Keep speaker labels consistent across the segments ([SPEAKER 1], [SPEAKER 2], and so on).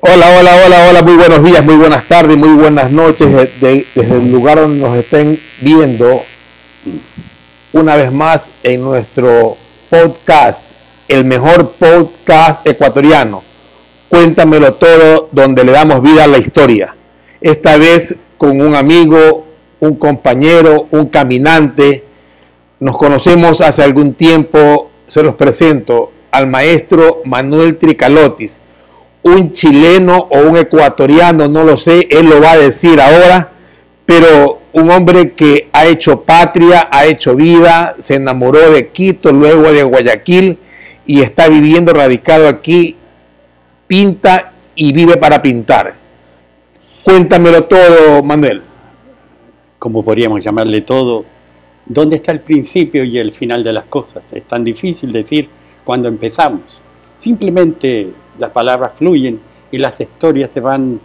[SPEAKER 1] Hola, hola, hola, hola, muy buenos días, muy buenas tardes, muy buenas noches de- desde el lugar donde nos estén viendo una vez más en nuestro podcast, el mejor podcast ecuatoriano. Cuéntamelo todo, donde le damos vida a la historia. Esta vez con un amigo, un compañero, un caminante. Nos conocemos hace algún tiempo, se los presento al maestro Manuel Tricalotis un chileno o un ecuatoriano, no lo sé, él lo va a decir ahora, pero un hombre que ha hecho patria, ha hecho vida, se enamoró de Quito, luego de Guayaquil y está viviendo radicado aquí, pinta y vive para pintar. Cuéntamelo todo, Manuel.
[SPEAKER 2] como podríamos llamarle todo, ¿dónde está el principio y el final de las cosas? Es tan difícil decir cuando empezamos. Simplemente las palabras fluyen y las historias se van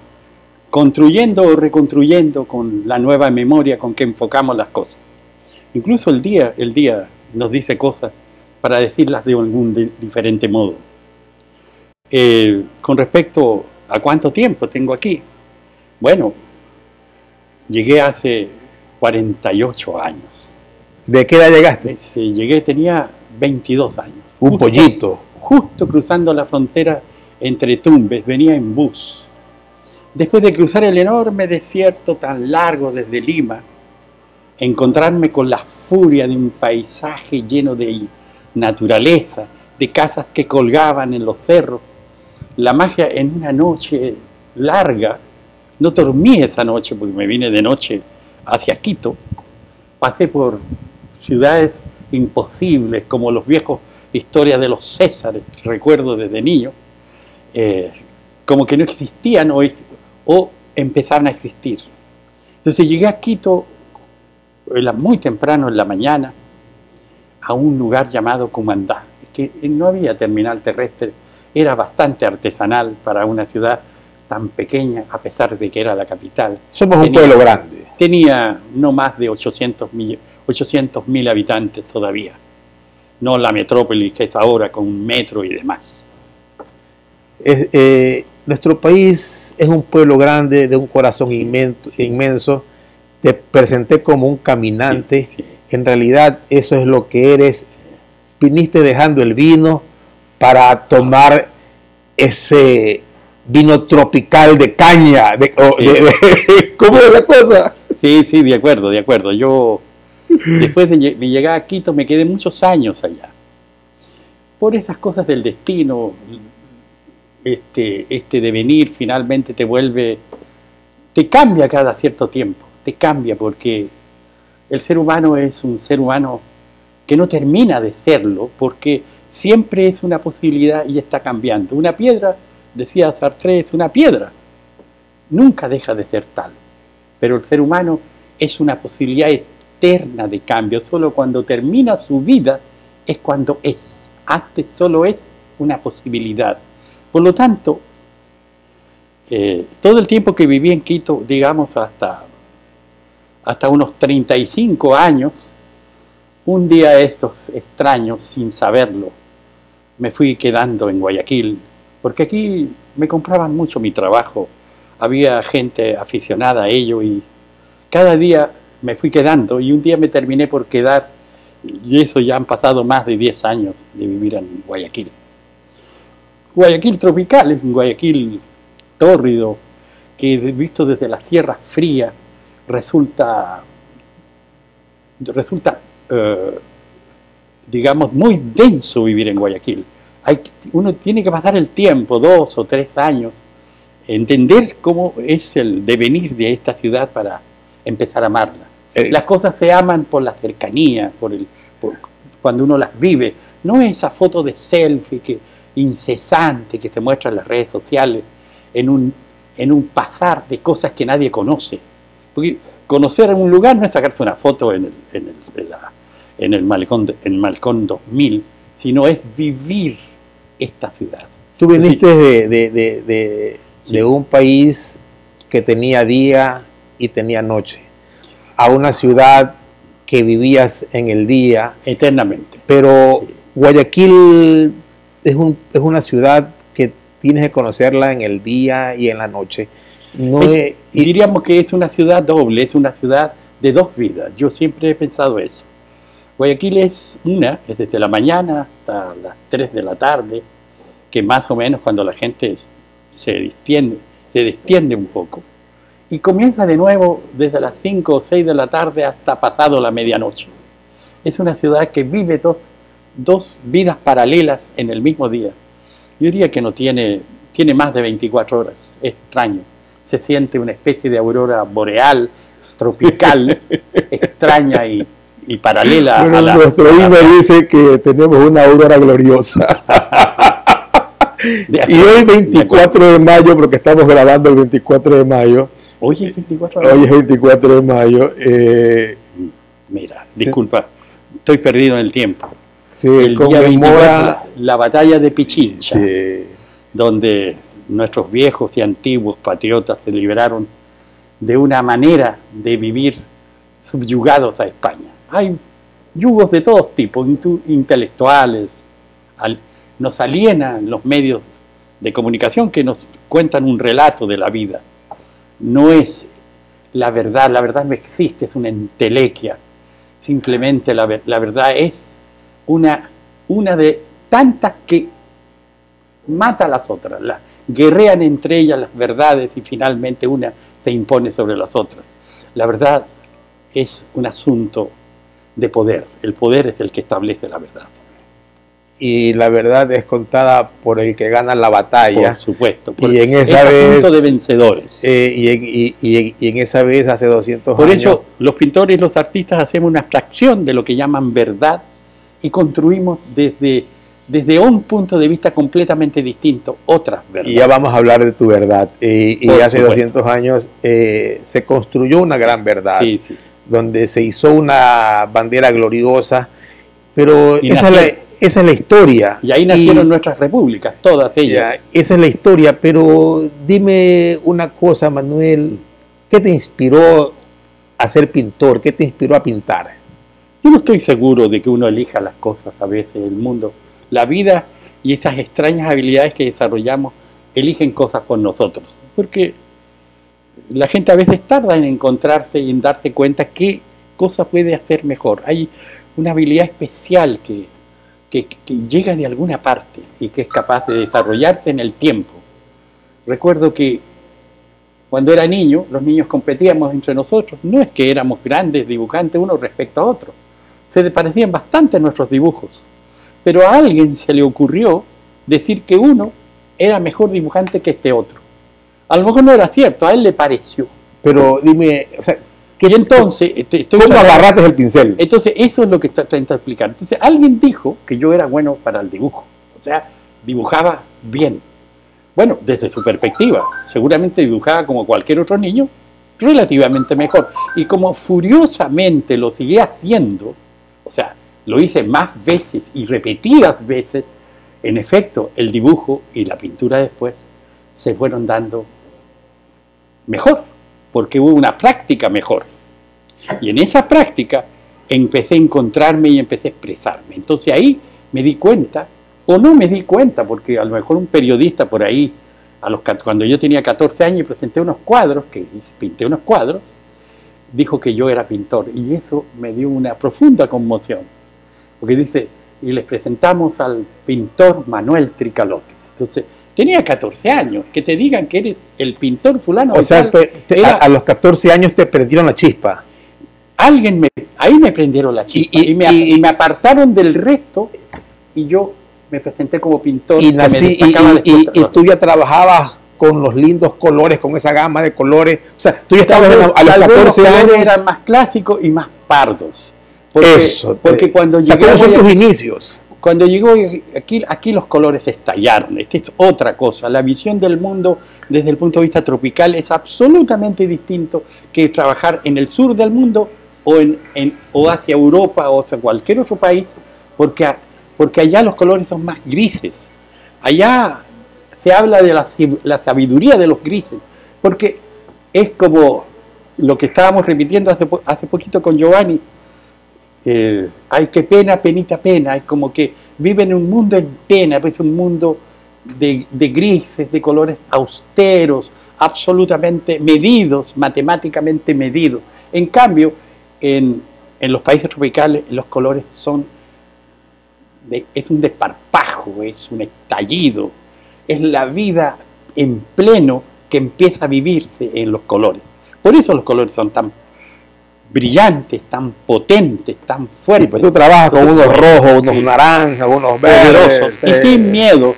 [SPEAKER 2] construyendo o reconstruyendo con la nueva memoria con que enfocamos las cosas. Incluso el día, el día nos dice cosas para decirlas de algún di- diferente modo. Eh, con respecto a cuánto tiempo tengo aquí, bueno, llegué hace 48 años.
[SPEAKER 1] ¿De qué edad llegaste?
[SPEAKER 2] Sí, llegué, tenía 22 años.
[SPEAKER 1] Un
[SPEAKER 2] Justo-
[SPEAKER 1] pollito.
[SPEAKER 2] Justo cruzando la frontera entre Tumbes, venía en bus. Después de cruzar el enorme desierto tan largo desde Lima, encontrarme con la furia de un paisaje lleno de naturaleza, de casas que colgaban en los cerros, la magia en una noche larga, no dormí esa noche porque me vine de noche hacia Quito, pasé por ciudades imposibles como los viejos historias de los Césares, recuerdo desde niño, eh, como que no existían o, o empezaron a existir. Entonces llegué a Quito era muy temprano en la mañana a un lugar llamado Cumandá, que no había terminal terrestre, era bastante artesanal para una ciudad tan pequeña, a pesar de que era la capital.
[SPEAKER 1] Somos un
[SPEAKER 2] Tenía-
[SPEAKER 1] pueblo grande.
[SPEAKER 2] Tenía no más de 800 mil, 800 mil habitantes todavía, no la metrópolis que es ahora con un metro y demás.
[SPEAKER 1] Es, eh, nuestro país es un pueblo grande, de un corazón inmenso, inmenso. Te presenté como un caminante.
[SPEAKER 2] Sí.
[SPEAKER 1] En realidad eso es lo que eres. Viniste dejando el vino para tomar ese vino tropical de caña. De, o-
[SPEAKER 2] Sí.
[SPEAKER 1] de- de- ¿Cómo es la cosa?
[SPEAKER 2] Sí, sí, de acuerdo, de acuerdo. Yo, después de llegar a Quito, me quedé muchos años allá. Por esas cosas del destino, este, este devenir finalmente te vuelve, te cambia cada cierto tiempo, te cambia porque el ser humano es un ser humano que no termina de serlo porque siempre es una posibilidad y está cambiando. Una piedra, decía Sartre, es una piedra, nunca deja de ser tal. Pero el ser humano es una posibilidad eterna de cambio. Solo cuando termina su vida es cuando es. Antes solo es una posibilidad. Por lo tanto, eh, todo el tiempo que viví en Quito, digamos hasta, hasta unos 35 años, un día estos extraños, sin saberlo, me fui quedando en Guayaquil, porque aquí me compraban mucho mi trabajo, había gente aficionada a ello y cada día me fui quedando y un día me terminé por quedar y eso ya han pasado más de 10 años de vivir en Guayaquil. Guayaquil tropical es un Guayaquil tórrido que visto desde las tierras frías resulta resulta eh, digamos muy denso vivir en Guayaquil. Hay, uno tiene que pasar el tiempo, dos o tres años, entender cómo es el devenir de esta ciudad para empezar a amarla.
[SPEAKER 1] Eh,
[SPEAKER 2] Las cosas se aman por la cercanía, por el, por- cuando uno las vive. No esa foto de selfie que, incesante que se muestra en las redes sociales en un, en un pasar de cosas que nadie conoce. Porque conocer un lugar no es sacarse una foto en el, en el, en la- en el malecón, de- en el Malecón 2000, sino es vivir esta ciudad.
[SPEAKER 1] Tú viniste de, de- de- de-
[SPEAKER 2] Sí.
[SPEAKER 1] de un país que tenía día y tenía noche, a una ciudad que vivías en el día,
[SPEAKER 2] Eternamente.
[SPEAKER 1] pero
[SPEAKER 2] Sí.
[SPEAKER 1] Guayaquil es, un- es una ciudad que tienes que conocerla en el día y en la noche. No
[SPEAKER 2] Es-
[SPEAKER 1] es- y-
[SPEAKER 2] diríamos que es una ciudad doble, es una ciudad de dos vidas. Yo siempre he pensado eso. Guayaquil es una, es desde la mañana hasta las 3 de la tarde, que más o menos cuando la gente se distiende, se distiende un poco. Y comienza de nuevo desde las 5 o 6 de la tarde hasta pasado la medianoche. Es una ciudad que vive dos, dos vidas paralelas en el mismo día. Yo diría que no tiene, tiene más de 24 horas. Es extraño. Se siente una especie de aurora boreal, tropical, extraña y, y paralela
[SPEAKER 1] Bueno,
[SPEAKER 2] a la...
[SPEAKER 1] nuestro himno dice que tenemos una aurora gloriosa.
[SPEAKER 2] de
[SPEAKER 1] y hoy
[SPEAKER 2] acuerdo, de
[SPEAKER 1] 24 de mayo, porque estamos grabando el 24 de mayo,
[SPEAKER 2] Hoy es 24 horas.
[SPEAKER 1] hoy es 24 de mayo, eh,
[SPEAKER 2] Mira, disculpa, estoy perdido en el tiempo.
[SPEAKER 1] Se
[SPEAKER 2] El día 24,
[SPEAKER 1] conmemora...
[SPEAKER 2] la, la batalla de Pichincha,
[SPEAKER 1] sí,
[SPEAKER 2] donde nuestros viejos y antiguos patriotas se liberaron de una manera de vivir subyugados a España. Hay yugos de todos tipos, intelectuales, al- nos alienan los medios de comunicación que nos cuentan un relato de la vida. No es la verdad, la verdad no existe, es una entelequia. Simplemente la verdad es una, una de tantas que mata a las otras, las guerrean entre ellas las verdades y finalmente una se impone sobre las otras. La verdad es un asunto de poder, el poder es el que establece la verdad,
[SPEAKER 1] y la verdad es contada por el que gana la batalla.
[SPEAKER 2] por supuesto.
[SPEAKER 1] y
[SPEAKER 2] por-
[SPEAKER 1] en
[SPEAKER 2] es
[SPEAKER 1] esa vez-
[SPEAKER 2] de vencedores.
[SPEAKER 1] Eh, y, en, y- y- y en esa vez, hace 200
[SPEAKER 2] Por
[SPEAKER 1] años,
[SPEAKER 2] eso los pintores y los artistas hacemos una abstracción de lo que llaman verdad y construimos desde, desde un punto de vista completamente distinto otras verdades.
[SPEAKER 1] y ya vamos a hablar de tu verdad. Y, hace
[SPEAKER 2] supuesto.
[SPEAKER 1] 200 años eh, se construyó una gran verdad,
[SPEAKER 2] Sí, sí.
[SPEAKER 1] donde se hizo una bandera gloriosa, pero
[SPEAKER 2] Y
[SPEAKER 1] esa es, la,
[SPEAKER 2] nació-
[SPEAKER 1] esa es la historia.
[SPEAKER 2] Y ahí nacieron
[SPEAKER 1] Y-
[SPEAKER 2] nuestras repúblicas, todas ellas.
[SPEAKER 1] Ya, esa es la historia, pero dime una cosa, Manuel, ¿qué te inspiró a ser pintor? ¿Qué te inspiró a pintar?
[SPEAKER 2] Yo no estoy seguro de que uno elija las cosas a veces, el mundo, la vida y esas extrañas habilidades que desarrollamos eligen cosas por nosotros. Porque la gente a veces tarda en encontrarse y en darse cuenta qué cosa puede hacer mejor. Hay una habilidad especial que, que, que llega de alguna parte y que es capaz de desarrollarse en el tiempo. Recuerdo que cuando era niño, los niños competíamos entre nosotros. No es que éramos grandes dibujantes uno respecto a otro. Se parecían bastante nuestros dibujos. Pero a alguien se le ocurrió decir que uno era mejor dibujante que este otro. A lo mejor no era cierto, a él le pareció.
[SPEAKER 1] Pero dime, o sea,
[SPEAKER 2] Y entonces, este,
[SPEAKER 1] ¿cómo agarraste el pincel?
[SPEAKER 2] entonces, eso es lo que estoy tratando de explicar. Entonces, alguien dijo que yo era bueno para el dibujo. O sea, dibujaba bien. Bueno, desde su perspectiva. Seguramente dibujaba como cualquier otro niño, relativamente mejor. Y como furiosamente lo seguía haciendo, o sea, lo hice más veces y repetidas veces, en efecto, el dibujo y la pintura después se fueron dando mejor, porque hubo una práctica mejor. Y en esa práctica empecé a encontrarme y empecé a expresarme. Entonces ahí me di cuenta, o no me di cuenta, porque a lo mejor un periodista por ahí, a los, cuando yo tenía 14 años presenté unos cuadros, que pinté unos cuadros, dijo que yo era pintor. Y eso me dio una profunda conmoción. Porque dice, y les presentamos al pintor Manuel Tricalotes. Entonces, tenía 14 años, que te digan que eres el pintor fulano.
[SPEAKER 1] O sea,
[SPEAKER 2] tal,
[SPEAKER 1] te- te-
[SPEAKER 2] era-
[SPEAKER 1] a, a los 14 años te prendieron la chispa.
[SPEAKER 2] alguien me, ahí me prendieron la chispa
[SPEAKER 1] Y-
[SPEAKER 2] y,
[SPEAKER 1] y-
[SPEAKER 2] me,
[SPEAKER 1] y-
[SPEAKER 2] y me apartaron del resto y yo me presenté como pintor
[SPEAKER 1] Y, nací, y, y tú ya trabajabas con los lindos colores, con esa gama de colores. O sea, tú ya estabas
[SPEAKER 2] vez-
[SPEAKER 1] a los
[SPEAKER 2] tal vez
[SPEAKER 1] 14
[SPEAKER 2] colores
[SPEAKER 1] años.
[SPEAKER 2] eran más clásicos y más pardos porque,
[SPEAKER 1] Eso.
[SPEAKER 2] porque cuando llegué
[SPEAKER 1] ¿cómo son tus inicios?
[SPEAKER 2] Cuando llegó aquí, aquí los colores estallaron. Esta es otra cosa. La visión del mundo desde el punto de vista tropical es absolutamente distinto que trabajar en el sur del mundo o, en, en- o hacia Europa o hacia cualquier otro país, porque, porque allá los colores son más grises. Allá se habla de la, sabiduría de los grises, porque es como lo que estábamos repitiendo hace, po- hace poquito con Giovanni, eh, ay, qué pena, penita, pena. Es como que viven en un mundo en pena, pues un mundo de, grises, de colores austeros, absolutamente medidos, matemáticamente medidos. En cambio, en, los países tropicales los colores son, es un desparpajo, es un estallido, es la vida en pleno que empieza a vivirse en los colores. Por eso los colores son tan brillantes, tan potentes, tan
[SPEAKER 1] Sí,
[SPEAKER 2] fuertes.
[SPEAKER 1] pues tú trabajas con unos rojos, unos
[SPEAKER 2] Sí.
[SPEAKER 1] naranjas, unos verdes.
[SPEAKER 2] y sin miedo.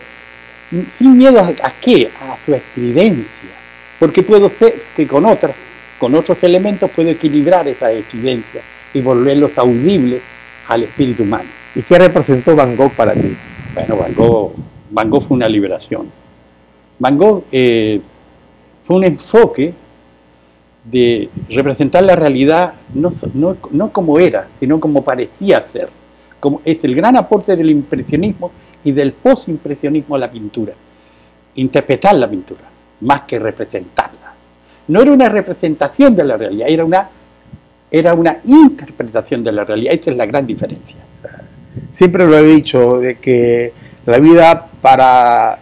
[SPEAKER 2] ¿Sin miedo a, a qué? A su estridencia. Porque puedo ser que con otras, con otros elementos puedo equilibrar esa estridencia y volverlos audibles al espíritu humano.
[SPEAKER 1] ¿Y qué representó Van Gogh para ti?
[SPEAKER 2] Bueno, Van Gogh, Van Gogh fue una liberación. Van Gogh eh, fue un enfoque de representar la realidad no, como era, sino como parecía ser. Como, es el gran aporte del impresionismo y del posimpresionismo a la pintura. Interpretar la pintura, más que representarla. No era una representación de la realidad, era una, era una interpretación de la realidad. Esa es la gran diferencia.
[SPEAKER 1] Siempre lo he dicho, de que la vida para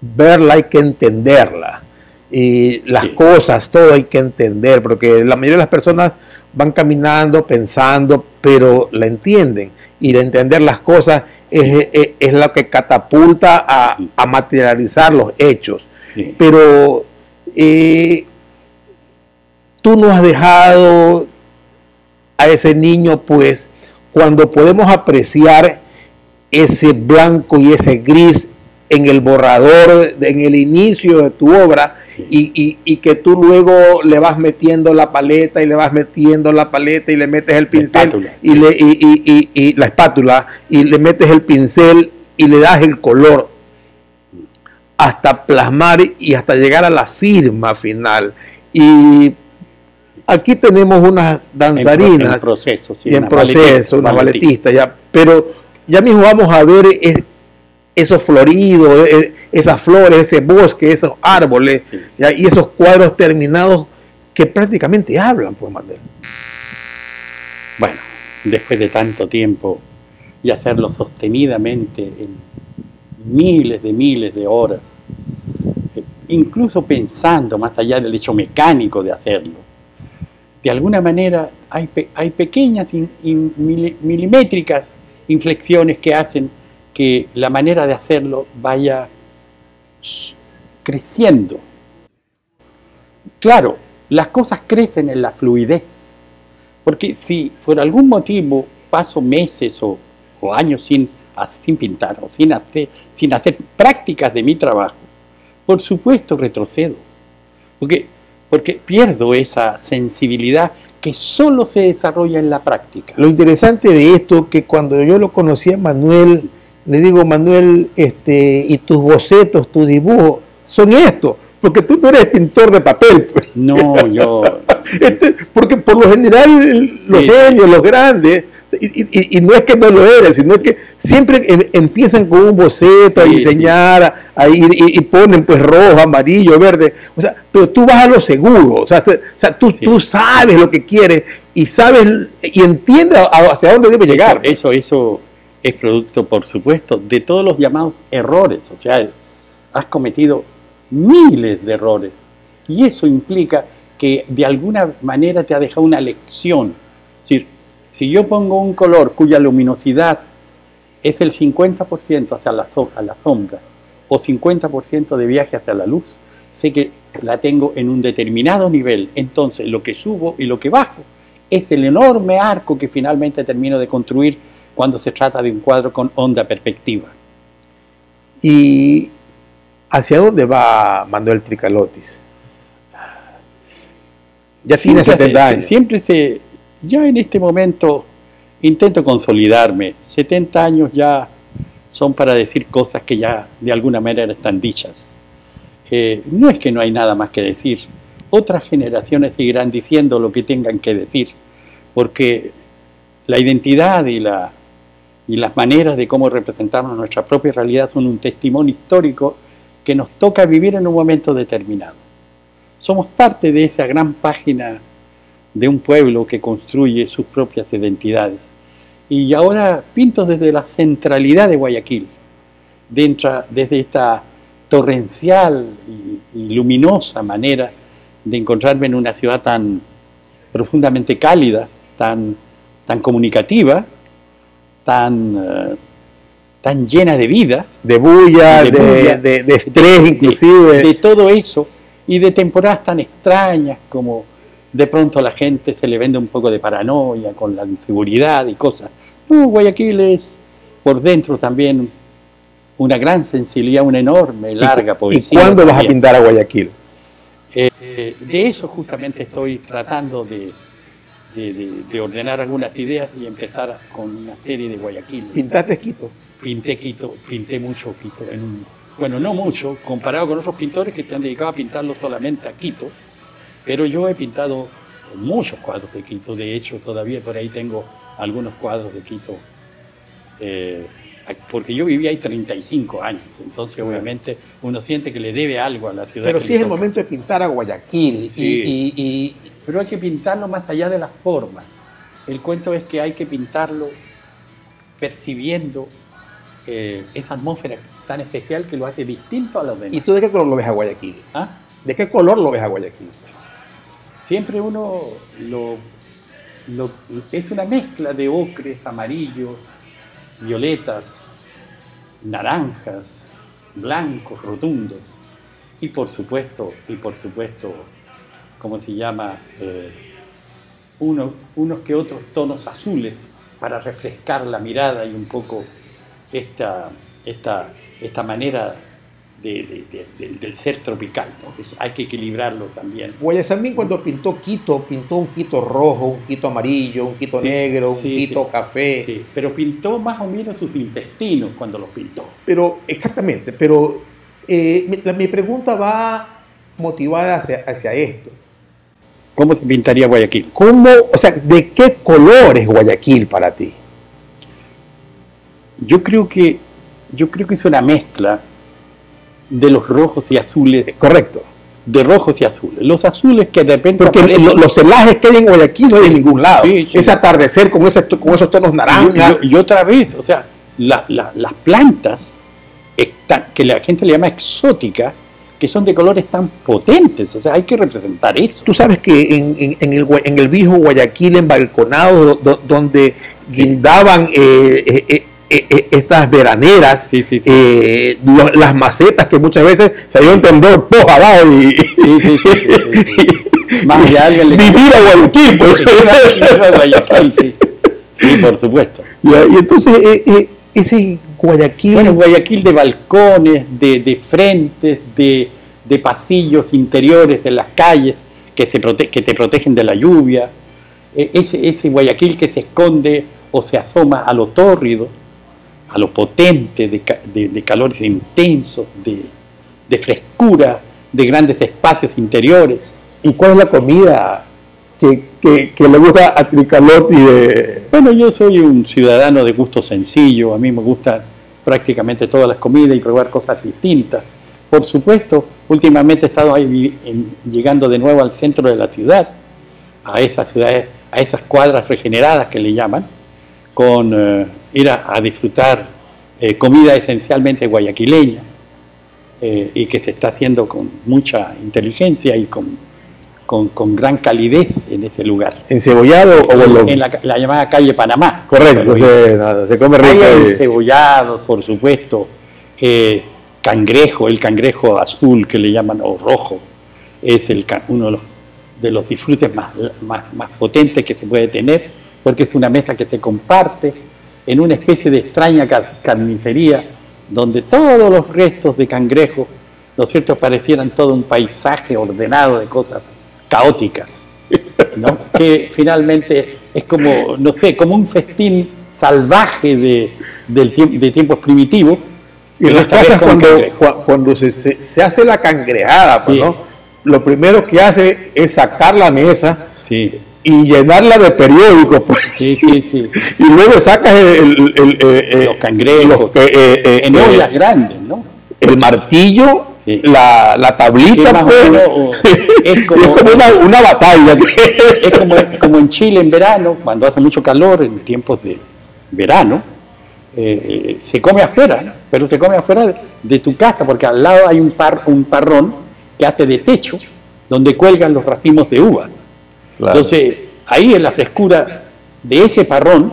[SPEAKER 1] verla hay que entenderla. Y las
[SPEAKER 2] Sí.
[SPEAKER 1] cosas, todo hay que entender, porque la mayoría de las personas van caminando, pensando, pero la entienden. Y de entender las cosas es, es- es lo que catapulta a, a materializar los hechos.
[SPEAKER 2] Sí.
[SPEAKER 1] Pero eh, tú no has dejado a ese niño, pues, cuando podemos apreciar ese blanco y ese gris en el borrador, en el inicio de tu obra, y, y- y que tú luego le vas metiendo la paleta y le vas metiendo la paleta y le metes el pincel y, le, y, y- y- la espátula y le metes el pincel y le das el color hasta plasmar y hasta llegar a la firma final. Y aquí tenemos unas danzarinas
[SPEAKER 2] en proceso, sí,
[SPEAKER 1] y en
[SPEAKER 2] una
[SPEAKER 1] proceso, una ya, pero ya mismo vamos a ver es- esos floridos, e- esas flores, ese bosque, esos árboles,
[SPEAKER 2] Sí.
[SPEAKER 1] ya, y esos cuadros terminados que prácticamente hablan, pues, Manuel.
[SPEAKER 2] Bueno, después de tanto tiempo y hacerlo sostenidamente en miles de miles de horas, eh, incluso pensando más allá del hecho mecánico de hacerlo, de alguna manera hay, pe- hay pequeñas in- in- mili- milimétricas inflexiones que hacen que la manera de hacerlo vaya creciendo. Claro, las cosas crecen en la fluidez. Porque si por algún motivo paso meses o, años sin, sin pintar o sin hacer, sin hacer prácticas de mi trabajo, por supuesto retrocedo. Porque, porque pierdo esa sensibilidad que solo se desarrolla en la práctica.
[SPEAKER 1] Lo interesante de esto que cuando yo lo conocí a Manuel, le digo, Manuel, este, y tus bocetos, tus dibujos, son estos, porque tú no eres pintor de papel. pues.
[SPEAKER 2] No, yo...
[SPEAKER 1] Este, porque por lo general los
[SPEAKER 2] Sí.
[SPEAKER 1] genios, los grandes, y, y- y no es que no lo eres, sino que siempre em- empiezan con un boceto a diseñar, a- a- y, ponen pues rojo, amarillo, verde, o sea, pero tú vas a lo seguro, o sea, te- o sea, tú,
[SPEAKER 2] Sí.
[SPEAKER 1] tú sabes lo que quieres y sabes y entiendes hacia dónde debe llegar.
[SPEAKER 2] Eso, eso es producto, por supuesto, de todos los llamados errores. O sea, has cometido miles de errores. Y eso implica que de alguna manera te ha dejado una lección. Si yo pongo un color cuya luminosidad es el 50% hacia la, so- a la sombra o 50% de viaje hacia la luz, sé que la tengo en un determinado nivel. Entonces, lo que subo y lo que bajo es el enorme arco que finalmente termino de construir cuando se trata de un cuadro con honda perspectiva.
[SPEAKER 1] ¿Y hacia dónde va Manuel Tricalotis? Ya tiene
[SPEAKER 2] Siempre
[SPEAKER 1] 70
[SPEAKER 2] se-
[SPEAKER 1] años.
[SPEAKER 2] Siempre se. Yo en este momento intento consolidarme. 70 años ya son para decir cosas que ya de alguna manera están dichas. Eh, no es que no hay nada más que decir. Otras generaciones seguirán diciendo lo que tengan que decir, porque la identidad y, y las maneras de cómo representamos nuestra propia realidad son un testimonio histórico que nos toca vivir en un momento determinado. Somos parte de esa gran página de un pueblo que construye sus propias identidades. Y ahora pinto desde la centralidad de Guayaquil, dentro, desde esta torrencial y, y luminosa manera de encontrarme en una ciudad tan profundamente cálida, tan, tan comunicativa, tan, eh, tan llena de vida,
[SPEAKER 1] De bulla,
[SPEAKER 2] De
[SPEAKER 1] de,
[SPEAKER 2] bulla,
[SPEAKER 1] de- de estrés inclusive.
[SPEAKER 2] de todo eso y de temporadas tan extrañas como de pronto a la gente se le vende un poco de paranoia con la inseguridad y cosas. No, Guayaquil es por dentro también una gran sensibilidad, una enorme, larga
[SPEAKER 1] ¿Y
[SPEAKER 2] poesía.
[SPEAKER 1] cuándo vas a pintar a Guayaquil?
[SPEAKER 2] Eh, de eso justamente estoy tratando de, de- de- de ordenar algunas ideas y empezar con una serie de Guayaquil.
[SPEAKER 1] ¿Pintaste Quito?
[SPEAKER 2] Pinté Quito, pinté mucho Quito. en bueno, no mucho, comparado con otros pintores que se han dedicado a pintarlo solamente a Quito, pero yo he pintado muchos cuadros de Quito. De hecho, todavía por ahí tengo algunos cuadros de Quito. eh, porque yo viví ahí 35 años, entonces obviamente uno siente que le debe algo a la ciudad.
[SPEAKER 1] Pero sí es el momento de pintar a Guayaquil. y-
[SPEAKER 2] Sí.
[SPEAKER 1] y- y-
[SPEAKER 2] Pero hay que pintarlo más allá de las formas. El cuento es que hay que pintarlo percibiendo eh, esa atmósfera tan especial que lo hace distinto a los demás.
[SPEAKER 1] ¿Y tú de qué color lo ves a Guayaquil?
[SPEAKER 2] ¿Ah?
[SPEAKER 1] ¿De qué color lo ves a Guayaquil?
[SPEAKER 2] Siempre uno lo, lo- es una mezcla de ocres, amarillos, violetas, naranjas, blancos, rotundos. Y por supuesto, y por supuesto, ¿cómo se llama? Eh, uno- unos que otros tonos azules para refrescar la mirada y un poco esta, esta, esta manera de- de- de- de- del ser tropical. ¿no? Es- hay que equilibrarlo también.
[SPEAKER 1] Guayasamín cuando pintó Quito, pintó un Quito rojo, un Quito amarillo, un Quito
[SPEAKER 2] Sí,
[SPEAKER 1] negro, un
[SPEAKER 2] sí,
[SPEAKER 1] Quito
[SPEAKER 2] sí.
[SPEAKER 1] café.
[SPEAKER 2] Pero pintó más o menos sus intestinos cuando los pintó.
[SPEAKER 1] Pero, exactamente, pero eh, mi, la- mi pregunta va motivada hacia, hacia esto.
[SPEAKER 2] ¿Cómo se pintaría Guayaquil?
[SPEAKER 1] ¿Cómo, o sea, de qué color es Guayaquil para ti?
[SPEAKER 2] Yo creo que yo creo que es una mezcla de los rojos y azules,
[SPEAKER 1] Correcto.
[SPEAKER 2] de rojos y azules. Los azules que de repente
[SPEAKER 1] Porque
[SPEAKER 2] aparecen-
[SPEAKER 1] lo- los celajes que hay en Guayaquil no hay en ningún lado.
[SPEAKER 2] Sí, sí.
[SPEAKER 1] Ese atardecer con, ese, con esos tonos naranjas.
[SPEAKER 2] y- y otra vez, o sea, la- la- las plantas están- que la gente le llama exóticas, que son de colores tan potentes, o sea, hay que representar eso.
[SPEAKER 1] Tú sabes que en, en- en el, en el viejo Guayaquil, en balconados, do- do- donde guindaban eh, eh, eh, eh, estas veraneras,
[SPEAKER 2] Sí, sí, sí.
[SPEAKER 1] eh, lo- las macetas que muchas veces se dio un temblor ¡pof! abajo y,
[SPEAKER 2] Sí, sí, sí, sí, sí. Más de alguien le
[SPEAKER 1] vivir a Guayaquil. pues.
[SPEAKER 2] Guayaquil, sí. Sí, por supuesto.
[SPEAKER 1] Ya, y entonces ese Guayaquil,
[SPEAKER 2] Bueno, Guayaquil de balcones, de, de frentes, de, de pasillos interiores de las calles que te, prote- que te protegen de la lluvia. E- Ese, ese Guayaquil que se esconde o se asoma a lo tórrido, a lo potente, de, de- de calores intensos, de, de frescura, de grandes espacios interiores.
[SPEAKER 1] ¿y cuál es la comida que, que- que le gusta a Tricalotti de,
[SPEAKER 2] Bueno, yo soy un ciudadano de gusto sencillo, a mí me gustan prácticamente todas las comidas y probar cosas distintas. Por supuesto, últimamente he estado ahí en- llegando de nuevo al centro de la ciudad, a esas ciudades, a esas cuadras regeneradas que le llaman, con eh, ir a, a disfrutar eh, comida esencialmente guayaquileña eh, y que se está haciendo con mucha inteligencia y con, con- con gran calidez en ese lugar.
[SPEAKER 1] encebollado o?
[SPEAKER 2] En la, la llamada calle Panamá.
[SPEAKER 1] Correcto, se, nada, se come rico.
[SPEAKER 2] encebollados, por supuesto, eh, cangrejo, el cangrejo azul que le llaman o rojo, es el, uno de los, de los disfrutes más, más, más potentes que se puede tener, porque es una mesa que se comparte en una especie de extraña car- carnicería, donde todos los restos de cangrejo, ¿no es cierto?, parecieran todo un paisaje ordenado de cosas caóticas. ¿no? que finalmente es como, no sé, como un festín salvaje de, del tiemp- de tiempos primitivos.
[SPEAKER 1] Y en las casas cuando, cuando se, se- se hace la cangrejada, pues,
[SPEAKER 2] Sí.
[SPEAKER 1] ¿no? lo primero que hace es sacar la mesa
[SPEAKER 2] Sí,
[SPEAKER 1] y llenarla de periódicos. pues.
[SPEAKER 2] sí, sí, sí.
[SPEAKER 1] Y luego sacas el, el- el- eh, eh,
[SPEAKER 2] Los cangrejos.
[SPEAKER 1] los eh, eh,
[SPEAKER 2] En ollas grandes, ¿no?
[SPEAKER 1] el martillo,
[SPEAKER 2] Sí.
[SPEAKER 1] la, la tablita,
[SPEAKER 2] o
[SPEAKER 1] pues.
[SPEAKER 2] o- es
[SPEAKER 1] Y
[SPEAKER 2] como-
[SPEAKER 1] una, una batalla.
[SPEAKER 2] Es como, como en Chile en verano, cuando hace mucho calor, en tiempos de verano, eh, se come afuera, ¿no? pero se come afuera de, de tu casa, porque al lado hay un, par, un parrón que hace de techo, donde cuelgan los racimos de uva.
[SPEAKER 1] Claro.
[SPEAKER 2] Entonces, ahí en la frescura de ese parrón,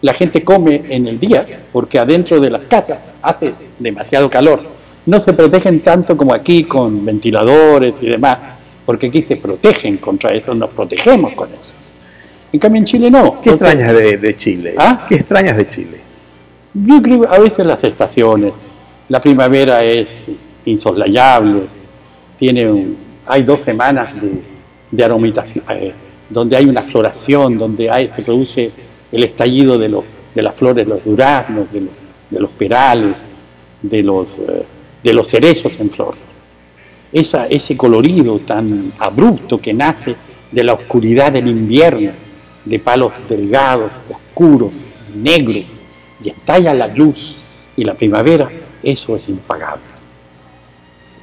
[SPEAKER 2] la gente come en el día, porque adentro de las casas hace demasiado calor. No se protegen tanto como aquí con ventiladores y demás, porque aquí se protegen contra eso, nos protegemos con eso. En cambio en Chile no.
[SPEAKER 1] ¿Qué
[SPEAKER 2] Entonces,
[SPEAKER 1] extrañas de, de Chile?
[SPEAKER 2] ¿Ah?
[SPEAKER 1] ¿Qué extrañas de Chile?
[SPEAKER 2] Yo creo a veces las estaciones, la primavera es insoslayable, tiene un- hay dos semanas de, de aromatización, eh, donde hay una floración, donde hay, se produce el estallido de, de las flores, los duraznos, de los, perales, de los, eh, de los cerezos en flor. Esa, ese colorido tan abrupto que nace de la oscuridad del invierno, de palos delgados, oscuros, negros, y estalla la luz y la primavera, eso es impagable.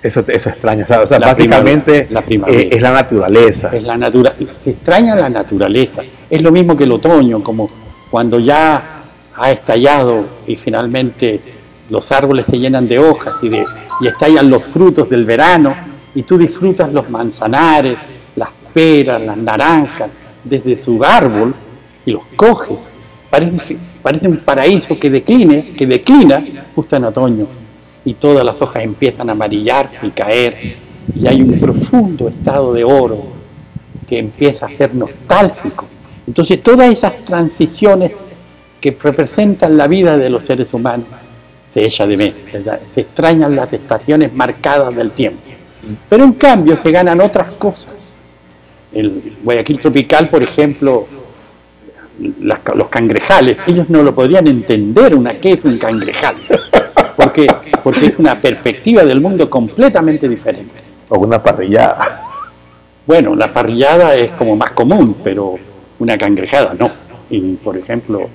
[SPEAKER 1] Eso, eso extraño. O sea,
[SPEAKER 2] La
[SPEAKER 1] básicamente
[SPEAKER 2] primavera, la primavera.
[SPEAKER 1] eh, es la naturaleza.
[SPEAKER 2] Es la natura se extraña la naturaleza. Es lo mismo que el otoño, como cuando ya ha estallado y finalmente los árboles se llenan de hojas y, de, y estallan los frutos del verano y tú disfrutas los manzanares, las peras, las naranjas desde su árbol y los coges. Parece, parece un paraíso que decline, que declina justo en otoño y todas las hojas empiezan a amarillar y caer y hay un profundo estado de oro que empieza a ser nostálgico. Entonces todas esas transiciones que representan la vida de los seres humanos se echa de menos, se, extrañan las estaciones marcadas del tiempo. Pero en cambio se ganan otras cosas. El Guayaquil tropical, por ejemplo, los cangrejales, ellos no lo podrían entender una qué es un cangrejal, porque, porque es una perspectiva del mundo completamente diferente.
[SPEAKER 1] O una parrillada.
[SPEAKER 2] Bueno, la parrillada es como más común, pero una cangrejada no. Y por ejemplo,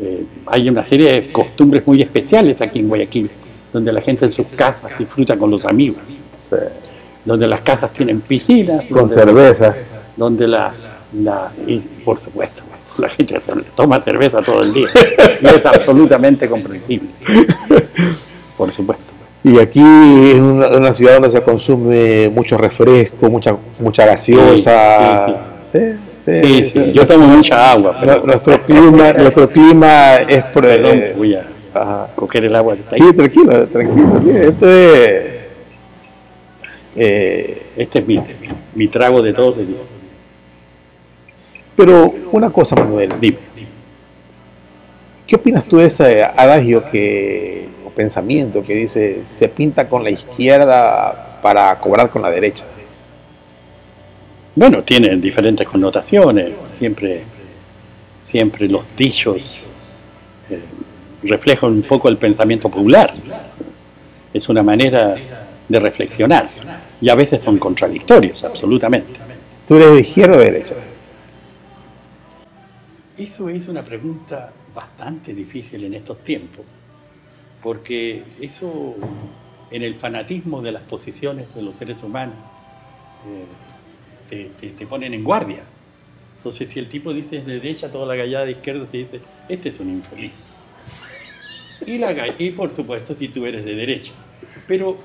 [SPEAKER 2] eh, hay una serie de costumbres muy especiales aquí en Guayaquil, donde la gente en sus casas disfruta con los amigos,
[SPEAKER 1] Sí.
[SPEAKER 2] donde las casas tienen piscinas,
[SPEAKER 1] Con
[SPEAKER 2] donde,
[SPEAKER 1] cervezas.
[SPEAKER 2] donde la, la- y por supuesto, la gente toma cerveza todo el día y es absolutamente comprensible. Por supuesto.
[SPEAKER 1] Y aquí es una, una ciudad donde se consume mucho refresco, mucha, mucha gaseosa. Sí,
[SPEAKER 2] Sí, sí, yo tomo mucha agua, pero
[SPEAKER 1] Nuestro clima, nuestro clima es por,
[SPEAKER 2] perdón,
[SPEAKER 1] eh,
[SPEAKER 2] voy a
[SPEAKER 1] ajá.
[SPEAKER 2] coger el agua que está ahí.
[SPEAKER 1] Sí, tranquilo, tranquilo. sí, Esto es. eh,
[SPEAKER 2] Este es mi, mi trago de todos los días.
[SPEAKER 1] pero una cosa, Manuel,
[SPEAKER 2] Dime.
[SPEAKER 1] ¿qué opinas tú de ese adagio que, pensamiento que dice se pinta con la izquierda para cobrar con la derecha?
[SPEAKER 2] Bueno, tienen diferentes connotaciones. Siempre, siempre los dichos eh, reflejan un poco el pensamiento popular. Es una manera de reflexionar. Y a veces son contradictorios, absolutamente.
[SPEAKER 1] ¿Tú eres de izquierda o de derecha?
[SPEAKER 2] Eso es una pregunta bastante difícil en estos tiempos, porque eso, en el fanatismo de las posiciones de los seres humanos, eh, te, te- te ponen en guardia. Entonces, si el tipo dice de derecha, toda la gallada de izquierda te dice, este es un infeliz. Y, la, y por supuesto, si tú eres de derecha. Pero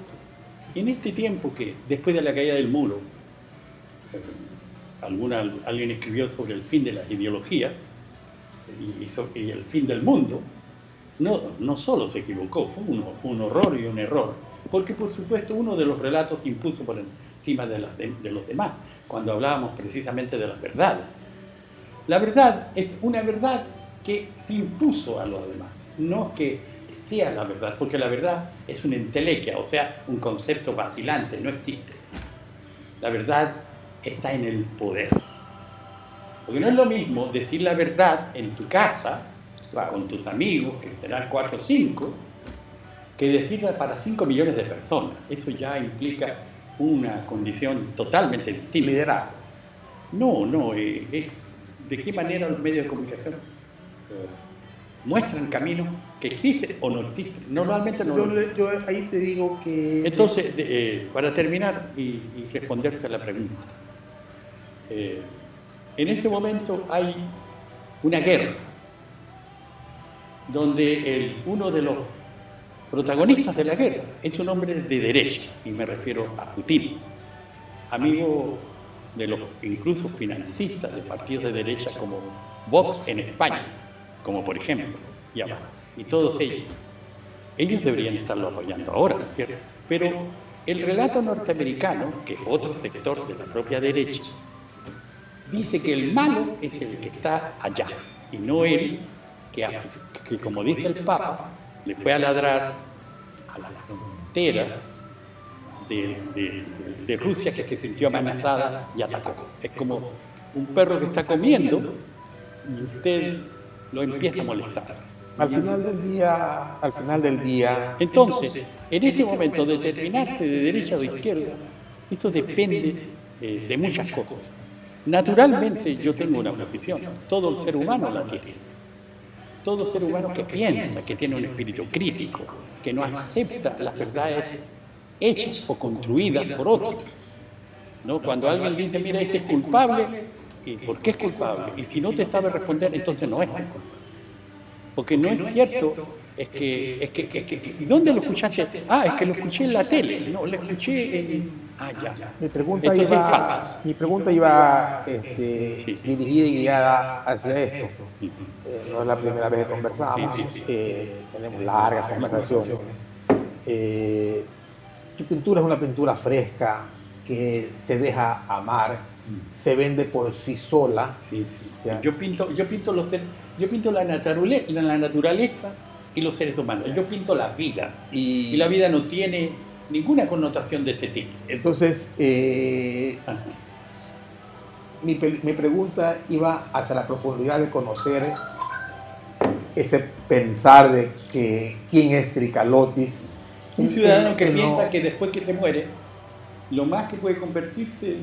[SPEAKER 2] en este tiempo que, después de la caída del muro, eh, alguna, alguien escribió sobre el fin de las ideologías so- y el fin del mundo, no, no solo se equivocó, fue un, un horror y un error, porque por supuesto uno de los relatos impuso por encima de, de- los demás, cuando hablábamos precisamente de las verdades. La verdad es una verdad que impuso a los demás, no que sea la verdad, porque la verdad es una entelequia, o sea, un concepto vacilante, no existe. La verdad está en el poder. Porque no es lo mismo decir la verdad en tu casa, con tus amigos, que serán cuatro o cinco, que decirla para 5 millones de personas. Eso ya implica una condición totalmente distinta.
[SPEAKER 1] Liderazgo.
[SPEAKER 2] No, no, eh, es de qué manera los medios de comunicación eh, muestran caminos que existen o no existen. Normalmente no.
[SPEAKER 1] Yo, ahí te digo que.
[SPEAKER 2] Entonces, eh, para terminar y, y responderte a la pregunta, eh, en este momento hay una guerra donde uno de los protagonistas de la guerra. Es un hombre de derecha, y me refiero a Putin, amigo de los incluso financistas de partidos de derecha como Vox en España, como por ejemplo, y, y todos ellos. Ellos deberían estarlo apoyando ahora, ¿no es cierto? Pero el relato norteamericano, que es otro sector de la propia derecha, dice que el malo es el que está allá y no él que, que como dice el Papa, le fue a ladrar a la frontera de, Rusia que se sintió amenazada y atacó. Es como un perro que está comiendo y usted lo empieza a molestar.
[SPEAKER 1] Al final del día, al final del día.
[SPEAKER 2] Entonces, en este momento, determinarse de derecha o de izquierda, eso depende eh, de muchas cosas. Naturalmente yo tengo una posición, todo el ser humano la tiene. Todo ser humano que piensa, que tiene un espíritu crítico, que no acepta las verdades hechas o construidas por otros. ¿No? Cuando alguien dice, mira, este es culpable, ¿y por qué es culpable? Y si no te sabe responder, entonces no es culpable. Porque no es cierto, es que, es que, es que, ¿dónde lo escuchaste? Ah, es que lo escuché en la tele, no, lo escuché en... Ah, ya.
[SPEAKER 1] Mi pregunta iba, mi pregunta iba este, dirigida y guiada hacia esto. Eh, no es la primera vez que conversamos, eh, tenemos largas conversaciones. Eh, tu pintura es una pintura fresca que se deja amar, mm. se vende por sí sola.
[SPEAKER 2] Sí, sí. Yo pinto, yo pinto los yo pinto la naturaleza, la naturaleza y los seres humanos. Yo pinto la vida y, la vida no tiene ninguna connotación de este tipo.
[SPEAKER 1] Entonces, eh, mi, mi, pregunta iba hacia la profundidad de conocer ese pensar de que quién es Tricalotis,
[SPEAKER 2] un ciudadano que, piensa que después que te muere, lo más que puede convertirse,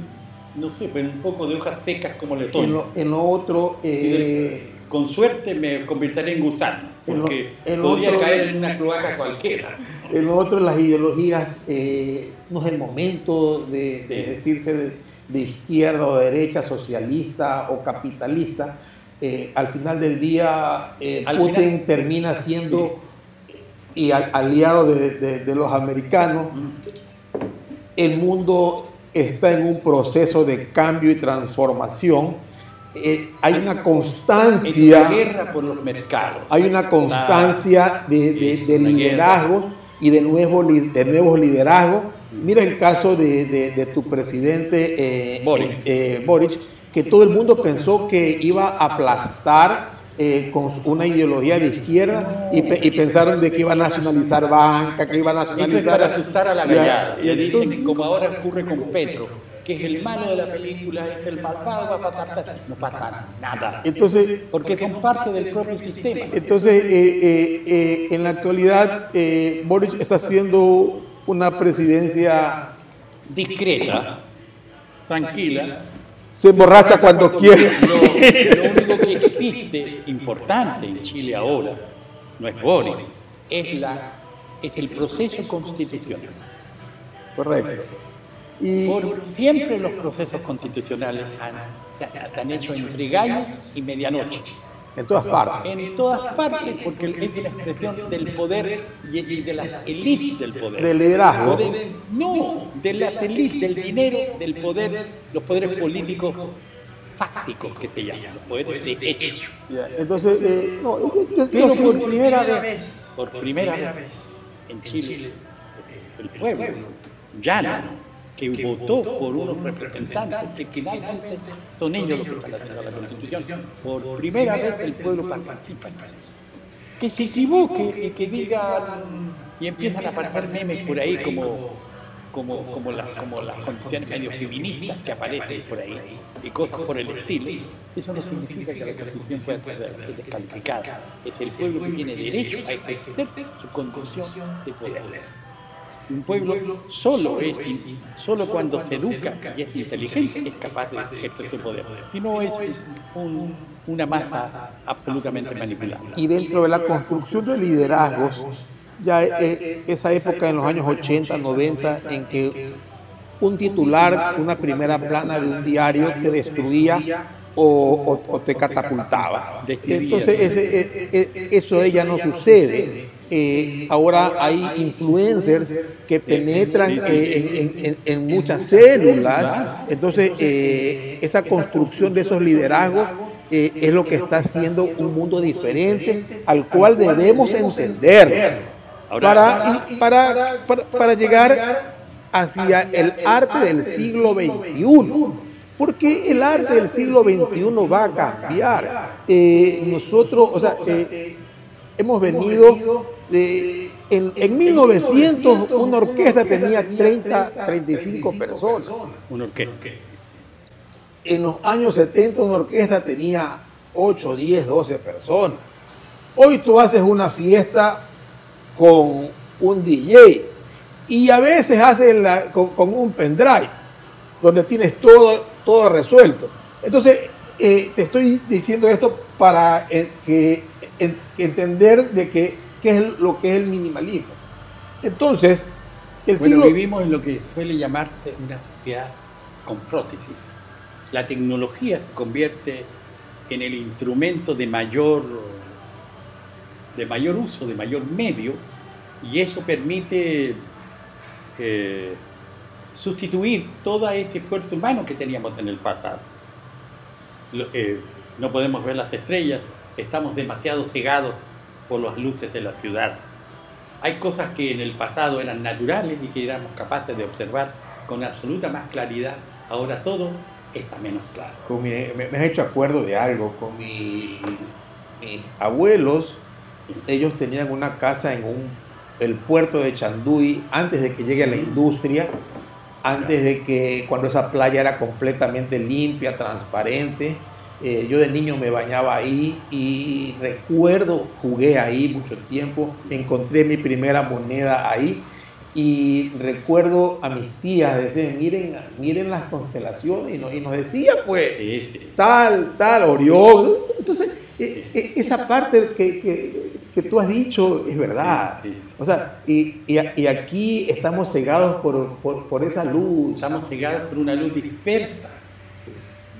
[SPEAKER 2] no sé, pero un poco de hojas secas como le
[SPEAKER 1] En lo, en lo otro...
[SPEAKER 2] Eh, con suerte me convertiré en gusano, porque podría caer en una cloaca cualquiera.
[SPEAKER 1] En lo otro, las ideologías, eh, no es el momento de, decirse de, izquierda o derecha, socialista o capitalista. Eh, al final del día, Putin termina siendo y aliado de, los americanos, el mundo está en un proceso de cambio y transformación. Eh, hay una constancia.
[SPEAKER 2] guerra por los mercados.
[SPEAKER 1] Hay una constancia de, de, liderazgos y de nuevos, de nuevos liderazgos. Mira el caso de, tu presidente eh, eh, Boric, que todo el mundo pensó que iba a aplastar eh, con una ideología de izquierda y, pensaron de que iba a nacionalizar banca, que iba a nacionalizar...
[SPEAKER 2] para asustar a la gallada. Y dicen, como ahora ocurre con Petro, que es el malo de la película, es el malvado, va a pasar, no pasa nada.
[SPEAKER 1] Entonces,
[SPEAKER 2] porque son parte del propio sistema.
[SPEAKER 1] Entonces, eh, eh, en la actualidad, Boris está haciendo una presidencia
[SPEAKER 2] discreta, tranquila,
[SPEAKER 1] se emborracha cuando quiere.
[SPEAKER 2] Lo, único que existe importante en Chile ahora, no es Boris, es, la, es el proceso constitucional.
[SPEAKER 1] Correcto.
[SPEAKER 2] Y Por siempre los procesos constitucionales han, han hecho entre gallos y medianoche.
[SPEAKER 1] En todas partes.
[SPEAKER 2] En todas partes, porque es la expresión del poder y de la élite del poder.
[SPEAKER 1] Del liderazgo.
[SPEAKER 2] no, de la élite, del dinero, del poder, los poderes políticos fácticos que te llaman, los poderes de hecho.
[SPEAKER 1] Entonces, eh, no,
[SPEAKER 2] pero por primera vez, por primera vez en Chile, el pueblo llano que votó por unos representantes que finalmente son ellos los que están haciendo la Constitución. Por primera vez el pueblo participa en eso. Que se equivoque y que digan y empiezan a aparecer memes por ahí como, como, como, las, como las condiciones medio feministas que aparecen por ahí y cosas por el estilo. Eso no significa que la Constitución pueda ser descalificada. Es el pueblo que tiene derecho a ejercer su condición de poder. Un pueblo solo es, solo cuando se educa y es inteligente es capaz de ejercer su poder. Si no es una masa absolutamente manipulada.
[SPEAKER 1] Y dentro de la construcción de liderazgos, ya eh, esa época en los años 80, 90, en que un titular, una primera plana de un diario te destruía o, te catapultaba. Entonces e, e, eso ella no sucede eh, ahora hay influencers que penetran eh, en, en- en muchas células. Entonces, eh, esa construcción de esos liderazgos eh, es lo que está haciendo un mundo diferente al cual debemos entender para, y para, para, para llegar hacia el arte del siglo XXI. Porque el arte del siglo XXI va a cambiar. Eh, nosotros, o sea, eh, hemos venido de... En, en 1900 una orquesta tenía 30, 35 personas.
[SPEAKER 2] una orquesta.
[SPEAKER 1] En los años 70 una orquesta tenía 8, 10, 12 personas. Hoy tú haces una fiesta con un DJ y a veces haces la- con, con un pendrive donde tienes todo, todo resuelto. Entonces, eh, te estoy diciendo esto para eh, que, en- entender de que, qué es lo que es el minimalismo. Entonces, el
[SPEAKER 2] Bueno,
[SPEAKER 1] siglo...
[SPEAKER 2] vivimos en lo que suele llamarse una sociedad con prótesis. La tecnología se convierte en el instrumento de mayor, de mayor uso, de mayor medio, y eso permite eh, sustituir todo ese esfuerzo humano que teníamos en el pasado. Lo- eh, no podemos ver las estrellas, estamos demasiado cegados por las luces de la ciudad. Hay cosas que en el pasado eran naturales y que éramos capaces de observar con absoluta más claridad. Ahora todo está menos claro.
[SPEAKER 1] con mi- me, me has hecho acuerdo de algo con mi- mis abuelos ellos tenían una casa en un, el puerto de Chanduy antes de que llegue la industria antes de que cuando esa playa era completamente limpia transparente Eh, yo de niño me bañaba ahí y recuerdo jugué ahí mucho tiempo encontré mi primera moneda ahí y recuerdo a mis tías decir miren miren las constelaciones y nos, y nos decía pues
[SPEAKER 2] Sí, sí.
[SPEAKER 1] tal, tal, Orión. Entonces, e- e- esa parte que, que- que tú has dicho es verdad. O sea, y, y y aquí estamos cegados por, por, por esa luz.
[SPEAKER 2] Estamos cegados por una luz dispersa.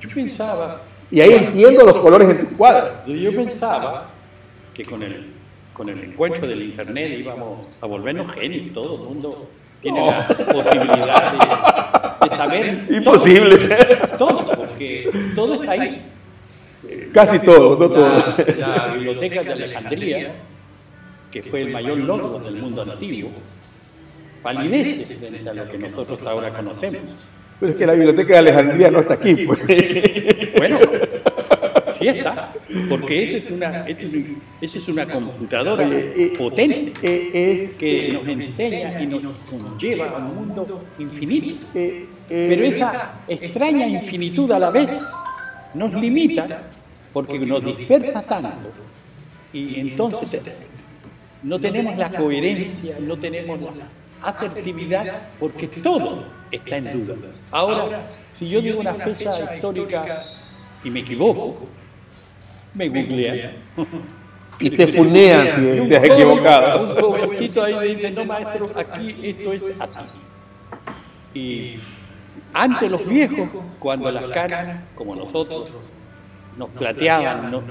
[SPEAKER 2] Yo pensaba,
[SPEAKER 1] Y ahí entiendo los colores en tu cuadro.
[SPEAKER 2] yo pensaba que con el, con el encuentro del Internet íbamos a volvernos genios. Todo el mundo tiene la posibilidad de, de saber
[SPEAKER 1] Imposible.
[SPEAKER 2] todo, porque todo está ahí.
[SPEAKER 1] Casi todo, no todo.
[SPEAKER 2] La, la biblioteca de Alejandría, que fue el mayor logro del mundo antiguo, palidece frente a lo que nosotros ahora conocemos.
[SPEAKER 1] Pero es que la biblioteca de Alejandría no está aquí. Pues.
[SPEAKER 2] Bueno, porque esa es una, esa es, un- esa es una computadora
[SPEAKER 1] eh,
[SPEAKER 2] potente
[SPEAKER 1] Eh, es
[SPEAKER 2] que nos enseña y nos lleva a un mundo infinito.
[SPEAKER 1] eh, eh,
[SPEAKER 2] Pero esa extraña infinitud a la vez nos limita porque nos dispersa tanto y entonces no tenemos la coherencia, no tenemos la asertividad porque todo está en duda. Ahora, si yo digo una fecha histórica y me equivoco, me googlean.
[SPEAKER 1] y te funean si te has equivocado.
[SPEAKER 2] Un jovencito ahí dice, no maestro, aquí esto es así. Y antes los viejos, cuando las canas, como nosotros, nos plateaban ¿no?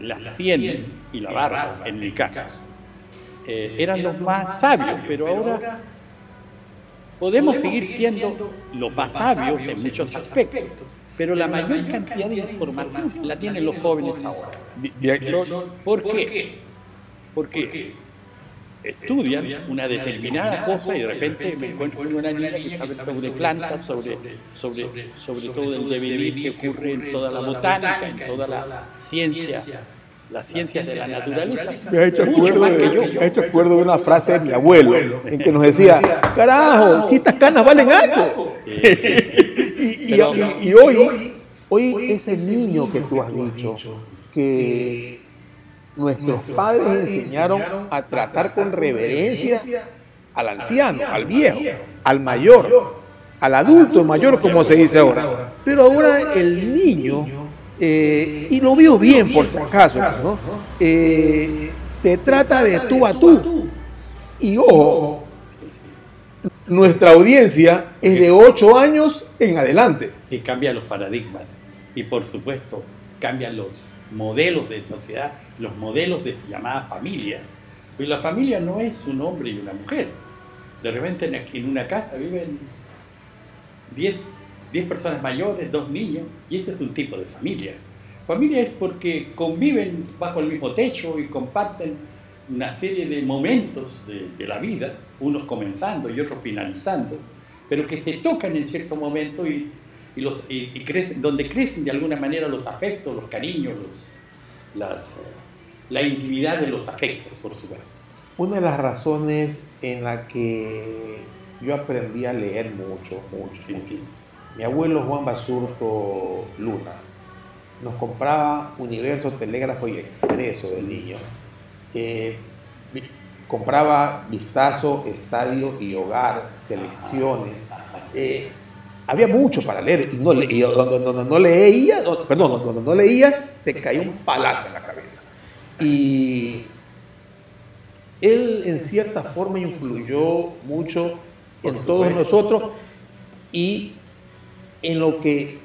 [SPEAKER 2] las sien y la barba, en mi caso, eh, eran los más sabios, pero ahora podemos seguir siendo los más sabios en muchos aspectos, pero la mayor cantidad de información la tienen los jóvenes ahora. ¿Por qué? Porque estudian una determinada cosa y de repente me encuentro con una niña que sabe sobre plantas, sobre, sobre, sobre todo el devenir que ocurre en toda la botánica, en toda la ciencia, las ciencias de la naturaleza.
[SPEAKER 1] Me ha hecho acuerdo de,
[SPEAKER 2] yo.
[SPEAKER 1] me ha hecho acuerdo de una frase de mi abuelo en que nos decía, carajo, si estas canas valen algo. y, y- y- y hoy, hoy ese niño que tú has dicho, que nuestros padres enseñaron a tratar con reverencia al anciano, al viejo, al mayor, al adulto mayor, como se dice ahora. Pero ahora el niño, eh, y lo veo bien por si acaso, ¿no? Eh, te trata de tú a tú. Y ojo, nuestra audiencia es de 8 años en adelante.
[SPEAKER 2] y cambian los paradigmas y por supuesto cambian los modelos de sociedad, los modelos de llamada familia, Pues la familia no es un hombre y una mujer. De repente en- una casa viven 10, 10 personas mayores, dos niños, y este es un tipo de familia. Familia es porque conviven bajo el mismo techo y comparten una serie de momentos de la vida, unos comenzando y otros finalizando, pero que se tocan en cierto momento y, y los, y- y crecen, donde crecen de alguna manera los afectos, los cariños, los- las, eh, la intimidad de los afectos, por supuesto.
[SPEAKER 1] Una de las razones en la que yo aprendí a leer mucho, mucho,
[SPEAKER 2] Sí,
[SPEAKER 1] mucho.
[SPEAKER 2] sí.
[SPEAKER 1] Mi abuelo Juan Basurto Luna nos compraba Universo, Telégrafo y Expreso de niño. Eh, compraba Vistazo, Estadio y Hogar, Selecciones. Eh, había mucho para leer y no, le- y donde, donde no leía, no, perdón, donde no leías te caía un palazo en la cabeza. Y él en cierta forma influyó mucho en todos nosotros y en lo que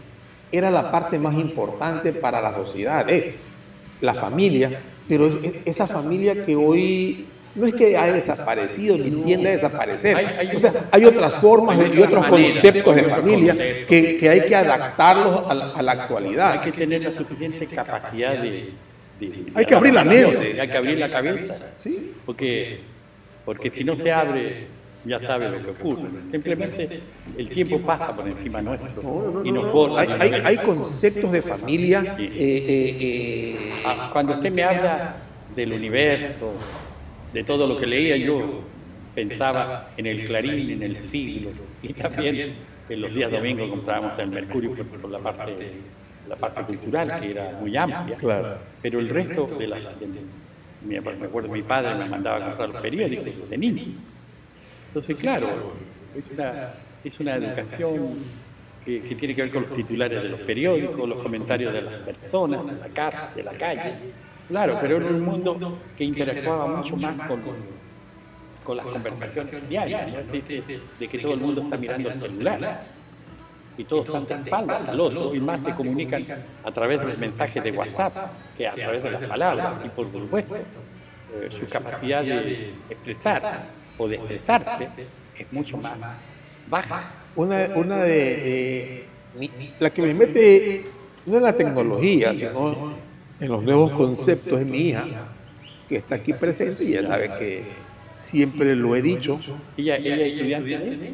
[SPEAKER 1] era la parte más importante para la sociedad, es la familia, pero es- es esa familia que hoy no es que haya desaparecido ni tiende a desaparecer,
[SPEAKER 2] Hay- hay
[SPEAKER 1] o sea,
[SPEAKER 2] otras-
[SPEAKER 1] hay otras formas y otros conceptos de familia que, que hay que adaptarlos a la, a la actualidad.
[SPEAKER 2] Hay que tener la suficiente capacidad de... de- de
[SPEAKER 1] Hay que abrir la mente.
[SPEAKER 2] Hay que abrir la cabeza.
[SPEAKER 1] ¿sí?
[SPEAKER 2] Porque, porque si no se abre, ya sabe lo que ocurre. Simplemente el tiempo pasa por encima nuestro y nos borra.
[SPEAKER 1] Hay, hay- hay conceptos de familia
[SPEAKER 2] Sí.
[SPEAKER 1] eh, eh, eh,
[SPEAKER 2] Ah, Cuando usted me habla del universo, de todo lo que leía, yo pensaba en el Clarín, en el siglo, y también en los días domingos comprábamos el Mercurio por, por la parte la parte cultural, que era muy amplia.
[SPEAKER 1] Claro.
[SPEAKER 2] Pero el resto de las... me me acuerdo, mi padre me mandaba a comprar los periódicos de niño. Entonces, claro, es una, es una educación que, que tiene que ver con los titulares de los periódicos, los comentarios de las personas, de la casa, de la calle. Claro, pero era un mundo que interactuaba mucho más con, con las conversaciones diarias, ¿no? de, de- de que todo el mundo está mirando el celular. y todos están de espaldas al otro y más se comunican a través de los mensajes de WhatsApp que a través de las palabras y por supuesto eh, su capacidad de expresar o de expresarse es mucho más baja.
[SPEAKER 1] Una, una de, de- mi- la que me mete no en la tecnología, sino en los nuevos conceptos es mi hija, que está aquí presente y ella sabe que siempre lo he dicho,
[SPEAKER 2] Ella, ella es estudiante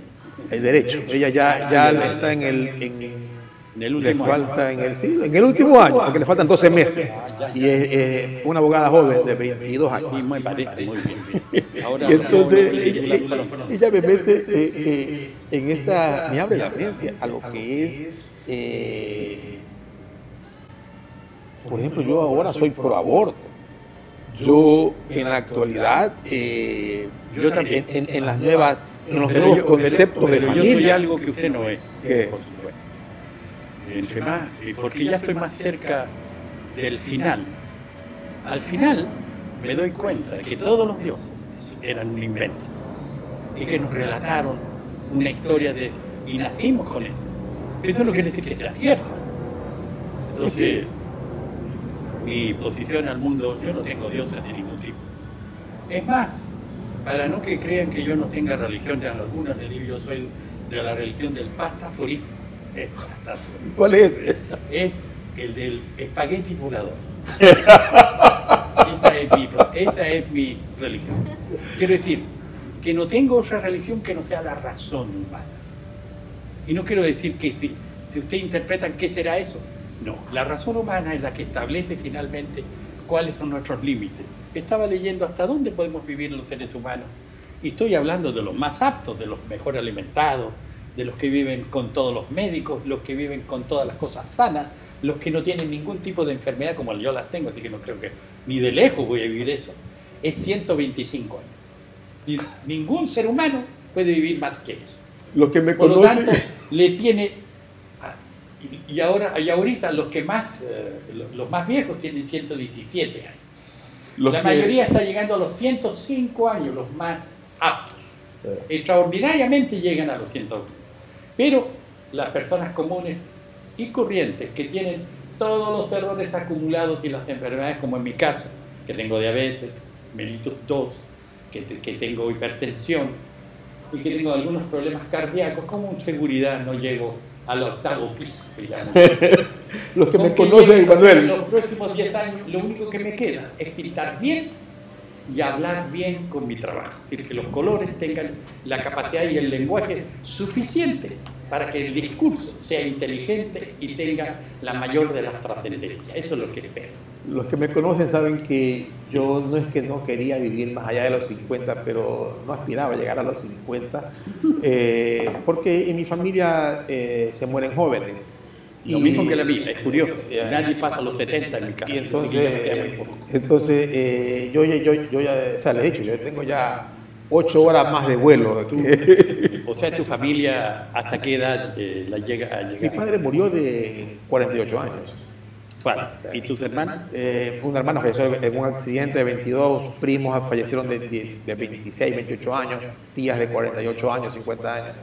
[SPEAKER 1] el derecho. Ella ya, ya está en el, en-
[SPEAKER 2] en el
[SPEAKER 1] le
[SPEAKER 2] último año.
[SPEAKER 1] falta en el, sí, en el último año, porque le faltan 12 meses. Y es, es una abogada joven de 22 años.
[SPEAKER 2] Sí, me parece muy bien. Ahora,
[SPEAKER 1] Y entonces ella, me mete eh, eh, en esta, me abre la mente a lo que es, eh, por ejemplo, yo ahora soy pro aborto. Yo en la actualidad, eh,
[SPEAKER 2] Yo también.
[SPEAKER 1] en, las nuevas, en los nuevos
[SPEAKER 2] yo-
[SPEAKER 1] conceptos de
[SPEAKER 2] pero yo soy
[SPEAKER 1] familia,
[SPEAKER 2] algo que usted no es,
[SPEAKER 1] ¿Qué?
[SPEAKER 2] por supuesto. Entre más, y porque ya estoy más cerca del final. Al final me doy cuenta de que todos los dioses eran un invento y que nos relataron una historia de y nacimos con eso. Eso no quiere decir que sea cierto. Entonces, mi posición al mundo, yo no tengo dioses de ningún tipo. Es más, para no que crean que yo no tenga religión de alguna, les digo, yo soy de la religión del pastaforismo. Pastaforismo.
[SPEAKER 1] ¿cuál es?
[SPEAKER 2] Es el del espagueti volador. esa, es mi, esa es mi religión. Quiero decir, que no tengo otra religión que no sea la razón humana. Y no quiero decir que si, si usted interpreta qué será eso. No, la razón humana es la que establece finalmente cuáles son nuestros límites. Estaba leyendo hasta dónde podemos vivir los seres humanos. Y estoy hablando de los más aptos, de los mejor alimentados, de los que viven con todos los médicos, los que viven con todas las cosas sanas, los que no tienen ningún tipo de enfermedad como yo las tengo, así que no creo que ni de lejos voy a vivir eso. Es 125 años. Y ningún ser humano puede vivir más que eso.
[SPEAKER 1] Los que me
[SPEAKER 2] Por lo
[SPEAKER 1] conocen,
[SPEAKER 2] tanto, le tiene. Y, y ahora, y ahorita los que más, eh, los, más viejos tienen 117 años.
[SPEAKER 1] los
[SPEAKER 2] La
[SPEAKER 1] que-
[SPEAKER 2] mayoría está llegando a los 105 años, los más aptos.
[SPEAKER 1] Eh,
[SPEAKER 2] Extraordinariamente llegan a los 101. Pero las personas comunes y corrientes que tienen todos los errores acumulados y las enfermedades, como en mi caso, que tengo diabetes, mellitus 2, que, que tengo hipertensión y que tengo algunos problemas cardíacos, ¿cómo en seguridad no llego al octavo piso? digamos?
[SPEAKER 1] Los que me
[SPEAKER 2] Con
[SPEAKER 1] conocen, Manuel,
[SPEAKER 2] los próximos 10 años, lo único que me queda es pintar bien y hablar bien con mi trabajo. Es decir, que los colores tengan la capacidad y el lenguaje suficiente para que el discurso sea inteligente y tenga la mayor de las trascendencias. Eso es lo que espero.
[SPEAKER 1] Los que me conocen saben que yo no es que no quería vivir más allá de los 50, pero no aspiraba a llegar a los 50, eh, porque en mi familia eh, se mueren jóvenes.
[SPEAKER 2] Lo
[SPEAKER 1] Y-
[SPEAKER 2] mismo que la mía, es curioso.
[SPEAKER 1] Ya.
[SPEAKER 2] Nadie pasa los 70 en mi casa.
[SPEAKER 1] Y
[SPEAKER 2] Mi
[SPEAKER 1] entonces, entonces eh, yo, ya- yo, yo ya, o sea, les he dicho, yo tengo ya ocho horas más de vuelo.
[SPEAKER 2] O sea, tu familia, ¿hasta qué edad eh, la llega a
[SPEAKER 1] Mi
[SPEAKER 2] llegar?
[SPEAKER 1] padre murió de 48 años.
[SPEAKER 2] ¿Cuál? ¿Y tus hermanos?
[SPEAKER 1] Eh, una hermana falleció en un accidente de 22, primos fallecieron de, de- de 26, 28 años, tías de 48 años, 50 años.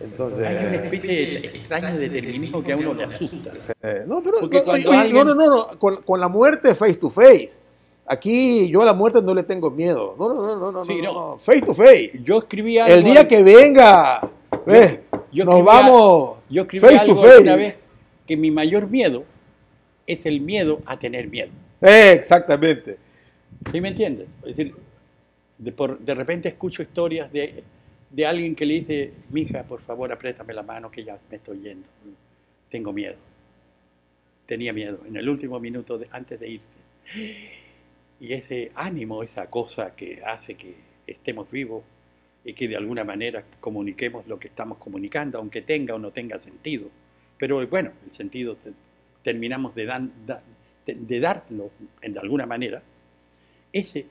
[SPEAKER 1] Entonces,
[SPEAKER 2] Hay una especie extraña de determinismo que a uno le asusta.
[SPEAKER 1] eh, no, pero
[SPEAKER 2] Porque
[SPEAKER 1] no,
[SPEAKER 2] cuando
[SPEAKER 1] oye,
[SPEAKER 2] alguien-
[SPEAKER 1] no, no, no, con, con la muerte face to face. Aquí yo a la muerte no le tengo miedo. No, no, no, no, no,
[SPEAKER 2] Sí,
[SPEAKER 1] no, face to face.
[SPEAKER 2] Yo escribí algo.
[SPEAKER 1] El día que venga, ¿ves?
[SPEAKER 2] yo
[SPEAKER 1] nos vamos
[SPEAKER 2] Yo escribí
[SPEAKER 1] face
[SPEAKER 2] algo
[SPEAKER 1] to face.
[SPEAKER 2] una vez que mi mayor miedo es el miedo a tener miedo.
[SPEAKER 1] Eh, exactamente.
[SPEAKER 2] ¿Sí me entiendes? Es decir, de, por- de repente escucho historias de, de alguien que le dice, mija, por favor, apriétame la mano que ya me estoy yendo. Tengo miedo. Tenía miedo en el último minuto de- antes de irse. Y ese ánimo, esa cosa que hace que estemos vivos y que de alguna manera comuniquemos lo que estamos comunicando, aunque tenga o no tenga sentido. Pero bueno, el sentido terminamos de, darlo de alguna manera, ese,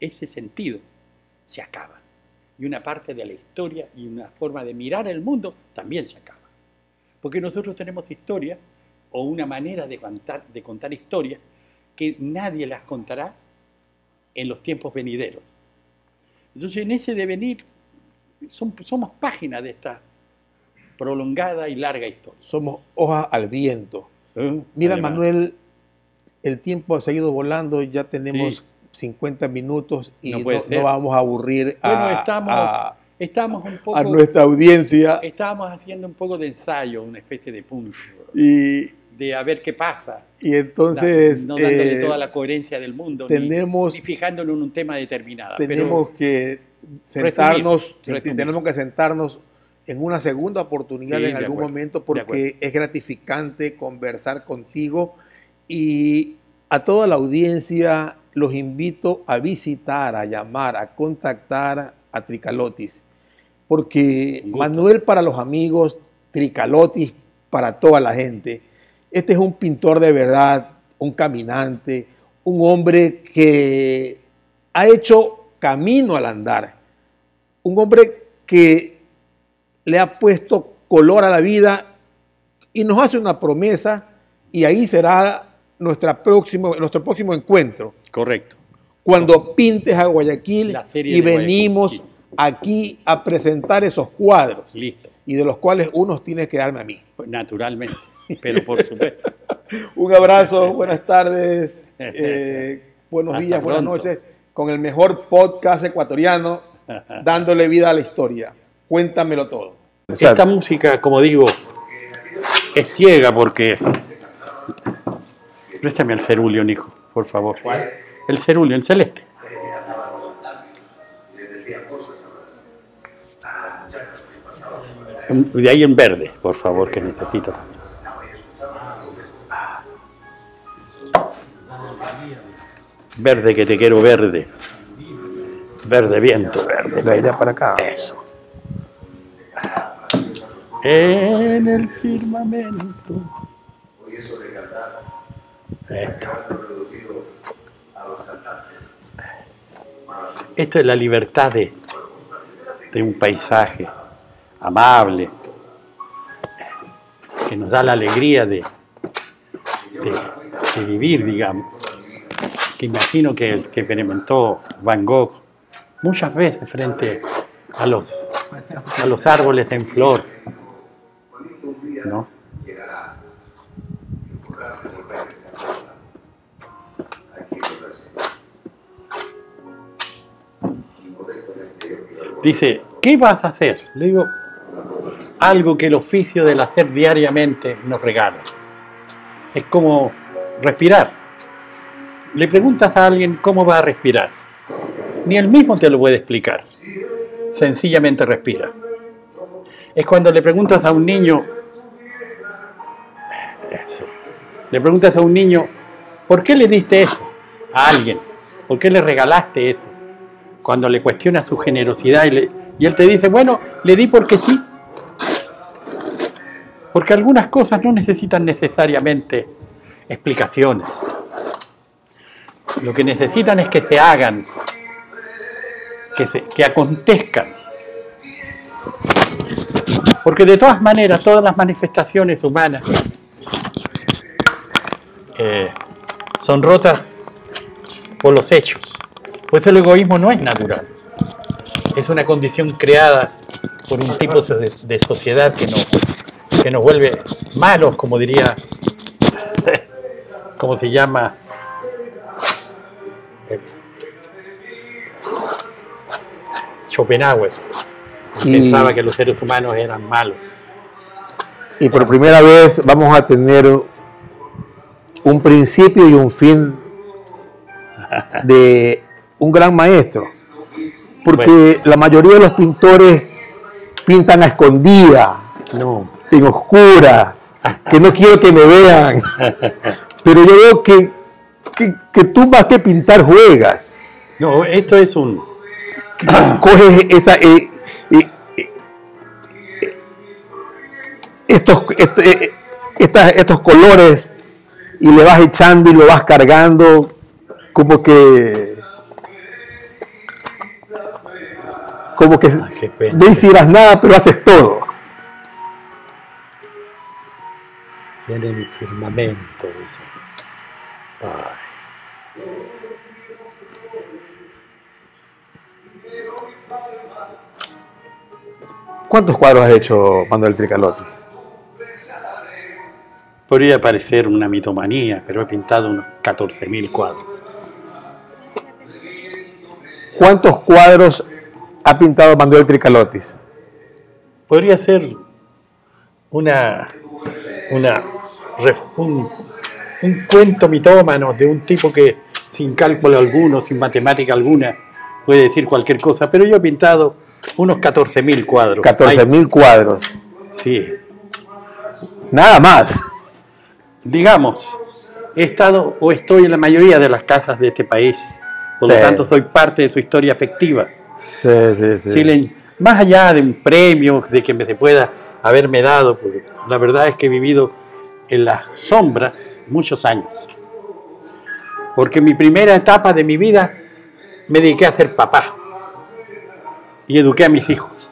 [SPEAKER 2] ese sentido se acaba. Y una parte de la historia y una forma de mirar el mundo también se acaba. Porque nosotros tenemos historias o una manera de contar, de contar historias que nadie las contará en los tiempos venideros. Entonces, en ese devenir, somos páginas de esta prolongada y larga historia.
[SPEAKER 1] Somos hojas al viento.
[SPEAKER 2] ¿Eh?
[SPEAKER 1] Mira,
[SPEAKER 2] Además,
[SPEAKER 1] Manuel, el tiempo ha seguido volando, ya tenemos
[SPEAKER 2] Sí.
[SPEAKER 1] 50 minutos y
[SPEAKER 2] No
[SPEAKER 1] vamos a aburrir a,
[SPEAKER 2] Bueno, estamos,
[SPEAKER 1] a-
[SPEAKER 2] estamos un poco...
[SPEAKER 1] a nuestra audiencia.
[SPEAKER 2] Estábamos haciendo un poco de ensayo, una especie de punch,
[SPEAKER 1] Y,
[SPEAKER 2] de a ver qué pasa.
[SPEAKER 1] y entonces
[SPEAKER 2] no dándole
[SPEAKER 1] eh,
[SPEAKER 2] toda la coherencia del mundo, ni-
[SPEAKER 1] tenemos-
[SPEAKER 2] ni, fijándonos en un tema determinado.
[SPEAKER 1] tenemos
[SPEAKER 2] pero
[SPEAKER 1] que sentarnos,
[SPEAKER 2] resumir.
[SPEAKER 1] tenemos que sentarnos en una segunda oportunidad
[SPEAKER 2] Sí,
[SPEAKER 1] en algún
[SPEAKER 2] acuerdo,
[SPEAKER 1] momento porque es gratificante conversar contigo y a toda la audiencia los invito a visitar, a llamar, a contactar a Tricalotis, porque. Manuel para los amigos, Tricalotis para toda la gente. Este es un pintor de verdad, un caminante, un hombre que ha hecho camino al andar, un hombre que le ha puesto color a la vida y nos hace una promesa y ahí será nuestra próximo, nuestro próximo encuentro,
[SPEAKER 2] Correcto.
[SPEAKER 1] cuando pintes a Guayaquil y
[SPEAKER 2] Guayaquil,
[SPEAKER 1] venimos aquí a presentar esos cuadros
[SPEAKER 2] Listo.
[SPEAKER 1] y de los cuales unos tienes que darme a mí.
[SPEAKER 2] Pues, Naturalmente. Pero por supuesto.
[SPEAKER 1] Un abrazo, buenas tardes, eh, buenos días, buenas noches, con el mejor podcast ecuatoriano, dándole vida a la historia. Cuéntamelo todo.
[SPEAKER 2] Esta música, como digo, es ciega porque. Préstame el cerulio, hijo, por favor. El cerulio, el celeste. De ahí en verde, por favor, que necesito también. Verde, que te quiero verde. Verde viento, verde.
[SPEAKER 1] La idea para acá.
[SPEAKER 2] Eso. En el firmamento. Esto. Esto es la libertad de, de un paisaje amable, que nos da la alegría de, de- de vivir, digamos. Que imagino que, que experimentó Van Gogh muchas veces frente a los, a los árboles en flor. Dice, ¿qué vas a hacer? Le digo, algo que el oficio del hacer diariamente nos regala. Es como respirar. Le preguntas a alguien cómo va a respirar. Ni él mismo te lo puede explicar. Sencillamente respira. Es cuando le preguntas a un niño, Le preguntas a un niño, ¿por qué le diste eso a alguien? ¿Por qué le regalaste eso? Cuando le cuestionas su generosidad y, él te dice, bueno, le di porque sí. Porque algunas cosas no necesitan necesariamente explicaciones. Lo que necesitan es que se hagan, que acontezcan. Porque de todas maneras, todas las manifestaciones humanas eh, son rotas por los hechos. Por eso el egoísmo no es natural. Es una condición creada por un tipo de, de sociedad que nos, que nos vuelve malos, como diría, ¿cómo se llama? Eh, Schopenhauer.
[SPEAKER 1] Y-
[SPEAKER 2] Pensaba que los seres humanos eran malos.
[SPEAKER 1] Y por primera vez vamos a tener un principio y un fin de un gran maestro. Porque la mayoría de los pintores pintan a escondida,
[SPEAKER 2] No.
[SPEAKER 1] en oscura, que no quiero que me vean. Pero yo veo que, que, que tú más que pintar juegas.
[SPEAKER 2] No, esto es un.
[SPEAKER 1] coges esa, eh, eh, eh, estos, est- estas- estos colores y le vas echando y lo vas cargando como que como que
[SPEAKER 2] Ay, pena.
[SPEAKER 1] no hicieras nada pero haces todo
[SPEAKER 2] Tiene mi firmamento, dice. Ay.
[SPEAKER 1] ¿cuántos cuadros has hecho Manuel Tricalotti?
[SPEAKER 2] Podría parecer una mitomanía, pero he pintado unos 14.000 cuadros.
[SPEAKER 1] ¿cuántos cuadros ha pintado Manuel Tricalotis?
[SPEAKER 2] Podría ser una, una un, un cuento mitómano de un tipo que sin cálculo alguno, sin matemática alguna, puede decir cualquier cosa, pero yo he pintado unos 14.000 cuadros.
[SPEAKER 1] 14 mil cuadros
[SPEAKER 2] Ay, sí,
[SPEAKER 1] nada más
[SPEAKER 2] digamos, he estado o estoy en la mayoría de las casas de este país, por
[SPEAKER 1] Sí.
[SPEAKER 2] lo tanto soy parte de su historia afectiva.
[SPEAKER 1] sí, sí, sí.
[SPEAKER 2] Si le- más allá de un premio, de que me se pueda haberme dado, porque la verdad es que he vivido en las sombras muchos años. Porque mi primera etapa de mi vida me dediqué a ser papá y eduqué a mis hijos.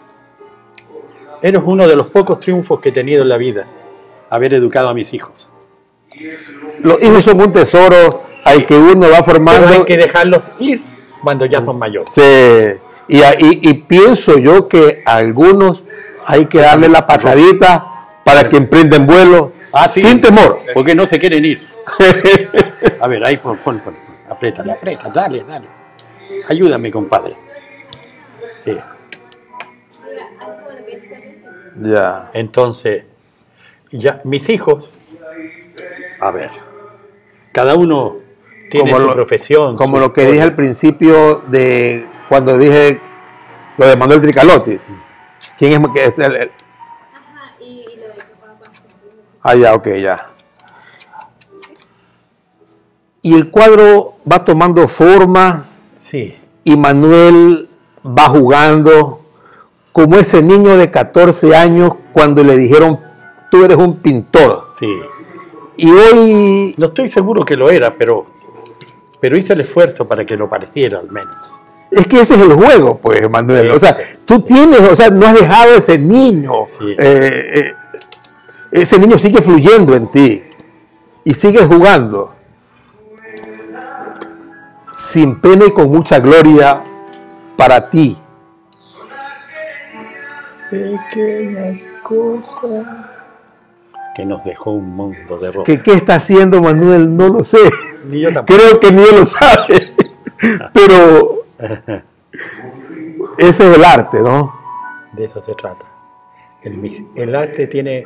[SPEAKER 2] Eres uno de los pocos triunfos que he tenido en la vida, haber educado a mis hijos.
[SPEAKER 1] Los hijos son un tesoro al que uno va
[SPEAKER 2] Pero
[SPEAKER 1] formando.
[SPEAKER 2] hay que dejarlos ir cuando ya son mayores.
[SPEAKER 1] Sí. Y, y- y pienso yo que a algunos hay que darle la patadita para que emprenden vuelo
[SPEAKER 2] Ah, sí.
[SPEAKER 1] sin temor.
[SPEAKER 2] Porque no se quieren ir. A ver, ahí pon, pon, pon. Apriétale, aprieta, dale, dale. Ayúdame, compadre. Sí.
[SPEAKER 1] ya.
[SPEAKER 2] Entonces, ya, mis hijos, a ver, cada uno tiene
[SPEAKER 1] Como
[SPEAKER 2] su
[SPEAKER 1] lo-
[SPEAKER 2] profesión.
[SPEAKER 1] Como
[SPEAKER 2] su
[SPEAKER 1] lo que
[SPEAKER 2] historia.
[SPEAKER 1] dije al principio de cuando dije lo de Manuel Tricalotis. ¿Quién es que es el- el-
[SPEAKER 3] Ajá, y, y lo de.
[SPEAKER 1] Ah, ya, ok, ya. Y el cuadro va tomando forma
[SPEAKER 2] Sí,
[SPEAKER 1] y Manuel va jugando como ese niño de 14 años cuando le dijeron, tú eres un pintor.
[SPEAKER 2] sí.
[SPEAKER 1] Y hoy,
[SPEAKER 2] No estoy seguro que lo era, pero, pero hice el esfuerzo para que lo pareciera al menos.
[SPEAKER 1] es que ese es el juego, pues, Manuel. O sea, tú tienes, o sea, no has dejado ese niño.
[SPEAKER 2] Sí.
[SPEAKER 1] Eh, eh, ese niño sigue fluyendo en ti y sigues jugando. Sin pena y con mucha gloria para ti.
[SPEAKER 2] Pequeñas cosas. Que nos dejó un mundo de ropa.
[SPEAKER 1] ¿Qué, ¿Qué está haciendo Manuel? No lo sé.
[SPEAKER 2] Ni yo tampoco.
[SPEAKER 1] Creo que ni él lo sabe. Pero Ese es el arte, ¿no?
[SPEAKER 2] De eso se trata. El, el arte tiene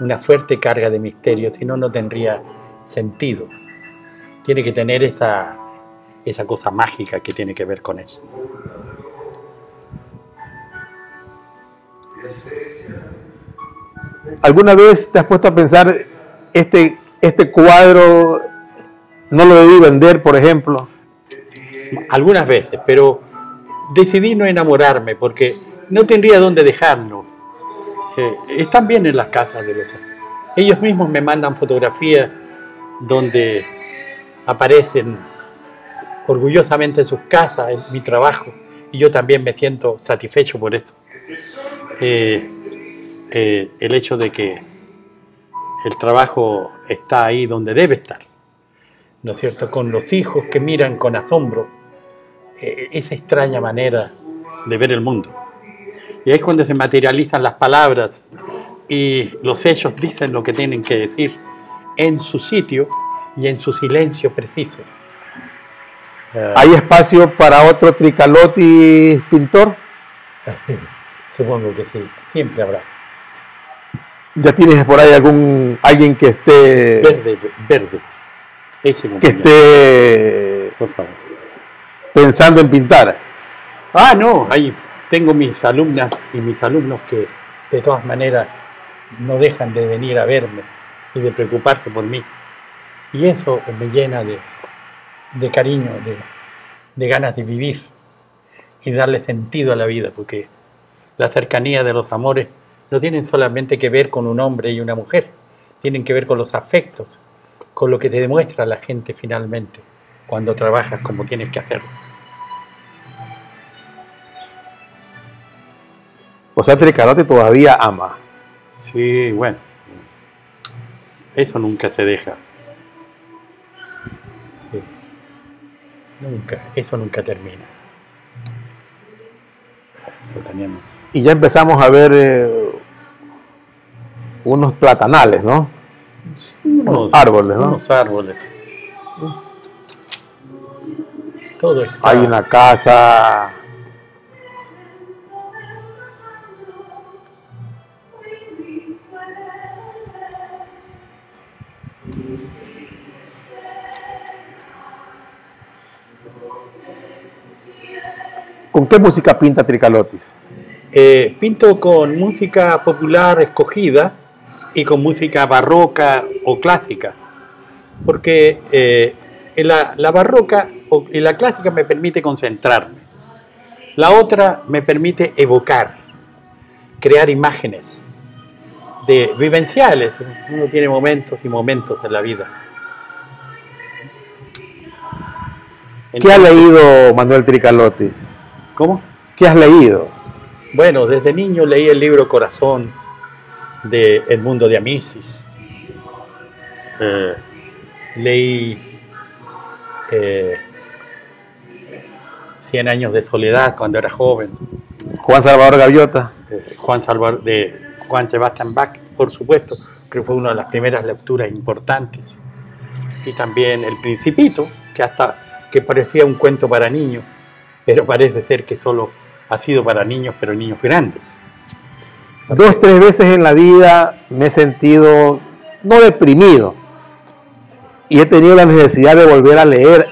[SPEAKER 2] una fuerte carga de misterio, si no, no tendría sentido. Tiene que tener esa, esa cosa mágica que tiene que ver con eso.
[SPEAKER 1] ¿Alguna vez te has puesto a pensar, este, este cuadro no lo debí vender, por ejemplo?
[SPEAKER 2] Algunas veces, pero decidí no enamorarme porque no tendría dónde dejarlo. Eh, están bien en las casas de los... Ellos mismos me mandan fotografías donde aparecen orgullosamente sus casas, en mi trabajo, y yo también me siento satisfecho por eso. Eh, eh, el hecho de que el trabajo está ahí donde debe estar, ¿no es cierto? Con los hijos que miran con asombro eh, esa extraña manera de ver el mundo. Y ahí es cuando se materializan las palabras y los hechos dicen lo que tienen que decir en su sitio y en su silencio preciso. Eh,
[SPEAKER 1] ¿Hay espacio para otro Tricalotti pintor?
[SPEAKER 2] Supongo que sí, siempre habrá.
[SPEAKER 1] ¿Ya tienes por ahí algún alguien que esté
[SPEAKER 2] Verde, verde. Ese
[SPEAKER 1] que esté
[SPEAKER 2] por favor.
[SPEAKER 1] pensando en pintar?
[SPEAKER 2] Ah, no, ahí tengo mis alumnas y mis alumnos que de todas maneras no dejan de venir a verme y de preocuparse por mí. Y eso me llena de, de cariño, de, de ganas de vivir y darle sentido a la vida, porque la cercanía de los amores no tienen solamente que ver con un hombre y una mujer, tienen que ver con los afectos, con lo que te demuestra la gente finalmente cuando trabajas como tienes que hacerlo.
[SPEAKER 1] O sea, Tricalotti todavía ama.
[SPEAKER 2] Sí, bueno. Eso nunca se deja. Sí. Nunca, eso nunca termina. Eso.
[SPEAKER 1] Y ya empezamos a ver eh, unos platanales, ¿no?
[SPEAKER 2] Unos
[SPEAKER 1] árboles, ¿no?
[SPEAKER 2] Unos árboles. Todo está.
[SPEAKER 1] Hay una casa. ¿Con qué música pinta Tricalotis?
[SPEAKER 2] Eh, pinto con música popular escogida y con música barroca o clásica, porque eh, la, la barroca y la clásica me permite concentrarme, la otra me permite evocar, crear imágenes de vivenciales. Uno tiene momentos y momentos en la vida.
[SPEAKER 1] ¿Qué ha leído Manuel Tricalotis?
[SPEAKER 2] ¿Cómo?
[SPEAKER 1] ¿Qué has leído?
[SPEAKER 2] Bueno, desde niño leí el libro Corazón de Edmundo de Amicis. Eh, leí eh, Cien años de soledad cuando era joven.
[SPEAKER 1] Juan Salvador Gaviota.
[SPEAKER 2] Eh, Juan Salvador de Juan Sebastián Bach, por supuesto, que fue una de las primeras lecturas importantes. Y también El Principito, que hasta que parecía un cuento para niños, pero parece ser que solo ha sido para niños, pero niños grandes.
[SPEAKER 1] Dos, tres veces en la vida me he sentido no deprimido y he tenido la necesidad de volver a leer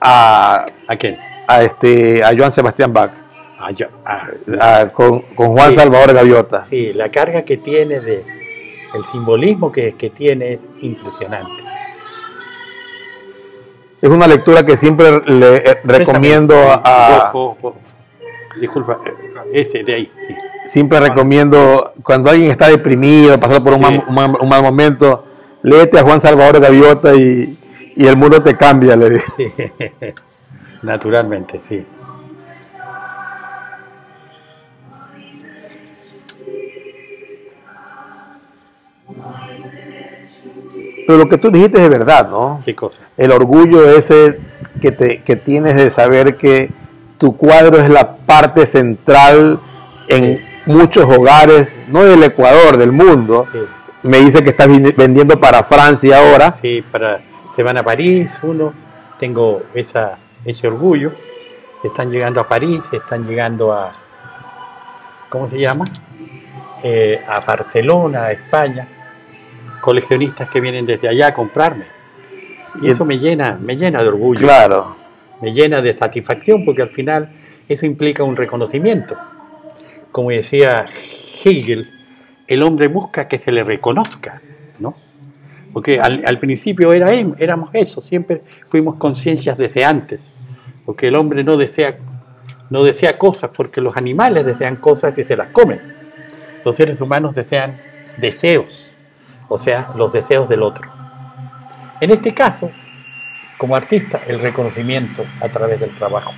[SPEAKER 1] a,
[SPEAKER 2] ¿A quién?
[SPEAKER 1] a este, a Joan Sebastián Bach
[SPEAKER 2] Ah, yo- ah,
[SPEAKER 1] a- con, con Juan
[SPEAKER 2] Sí.
[SPEAKER 1] Salvador Gaviota.
[SPEAKER 2] sí, la carga que tiene de el simbolismo que, que tiene es impresionante.
[SPEAKER 1] Es una lectura que siempre le eh, recomiendo a.
[SPEAKER 2] Disculpa, eh, ese de ahí, sí.
[SPEAKER 1] Siempre recomiendo cuando alguien está deprimido, pasando por un,
[SPEAKER 2] Sí.
[SPEAKER 1] mal, un mal- un mal momento, léete a Juan Salvador Gaviota y, y el mundo te cambia, le digo.
[SPEAKER 2] Naturalmente, sí.
[SPEAKER 1] Pero lo que tú dijiste es verdad, ¿no?
[SPEAKER 2] ¿Qué cosa?
[SPEAKER 1] el orgullo ese que, te, que tienes de saber que tu cuadro es la parte central en muchos hogares, no del Ecuador, del mundo.
[SPEAKER 2] Sí,
[SPEAKER 1] Me dice que estás vendiendo para Francia ahora.
[SPEAKER 2] sí, para, se van a París unos, tengo esa, ese orgullo están llegando a París, están llegando a, ¿cómo se llama? Eh, a Barcelona, a España, coleccionistas que vienen desde allá a comprarme. Y
[SPEAKER 1] Y-
[SPEAKER 2] eso me llena, me llena de orgullo,
[SPEAKER 1] Claro.
[SPEAKER 2] me llena de satisfacción, porque al final eso implica un reconocimiento. Como decía Hegel, el hombre busca que se le reconozca, ¿no? Porque al, principio era, éramos eso, siempre fuimos conciencias desde antes, porque el hombre no desea, no desea cosas, porque los animales desean cosas y se las comen. Los seres humanos desean deseos, o sea, los deseos del otro. En este caso, como artista, el reconocimiento a través del trabajo.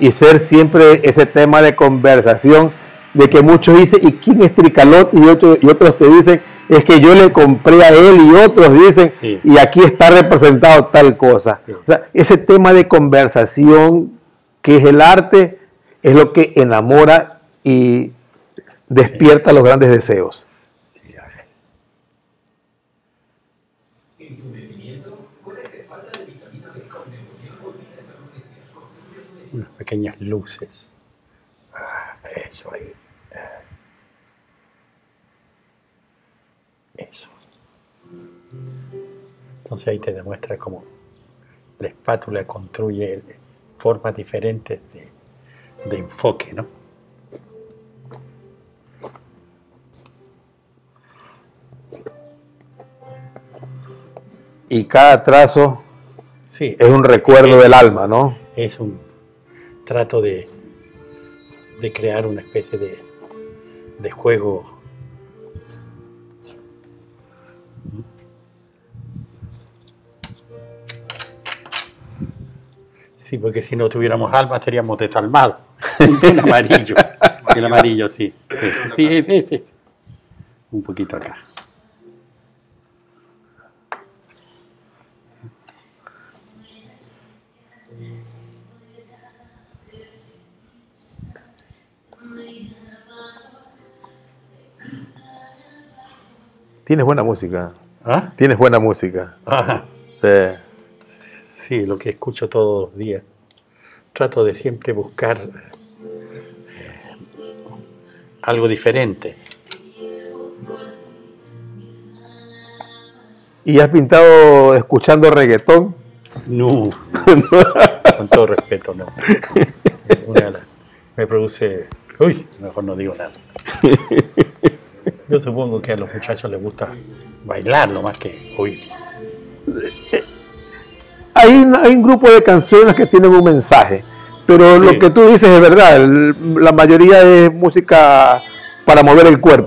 [SPEAKER 1] Y ser siempre ese tema de conversación de que muchos dicen, ¿y quién es Tricalot? Y otros, y otros te dicen, es que yo le compré a él y otros dicen,
[SPEAKER 2] Sí.
[SPEAKER 1] y aquí está representado tal cosa.
[SPEAKER 2] Sí.
[SPEAKER 1] O sea, ese tema de conversación que es el arte es lo que enamora y despierta los grandes deseos.
[SPEAKER 2] unas pequeñas luces. Ah, eso ahí. Ah. Eso. Entonces ahí te demuestra cómo la espátula construye formas diferentes de, de enfoque, ¿no?
[SPEAKER 1] Y cada trazo
[SPEAKER 2] Sí,
[SPEAKER 1] es un recuerdo del alma, ¿no?
[SPEAKER 2] es un trato de, de crear una especie de, de juego. Sí, porque si no tuviéramos alma estaríamos desalmados. Un amarillo. El amarillo. Sí, sí, sí, sí. Un poquito acá.
[SPEAKER 1] Tienes buena música.
[SPEAKER 2] ¿Ah?
[SPEAKER 1] Tienes buena música.
[SPEAKER 2] Ajá.
[SPEAKER 1] Sí.
[SPEAKER 2] Sí, lo que escucho todos los días. Trato de siempre buscar eh, algo diferente.
[SPEAKER 1] ¿Y has pintado escuchando reggaetón?
[SPEAKER 2] No, con todo respeto, no. Una me produce. Uy, mejor no digo nada. Yo supongo que a los muchachos les gusta bailarlo más que oír.
[SPEAKER 1] Hay un, hay un grupo de canciones que tienen un mensaje, pero lo que tú dices es verdad, la mayoría es música para mover el cuerpo.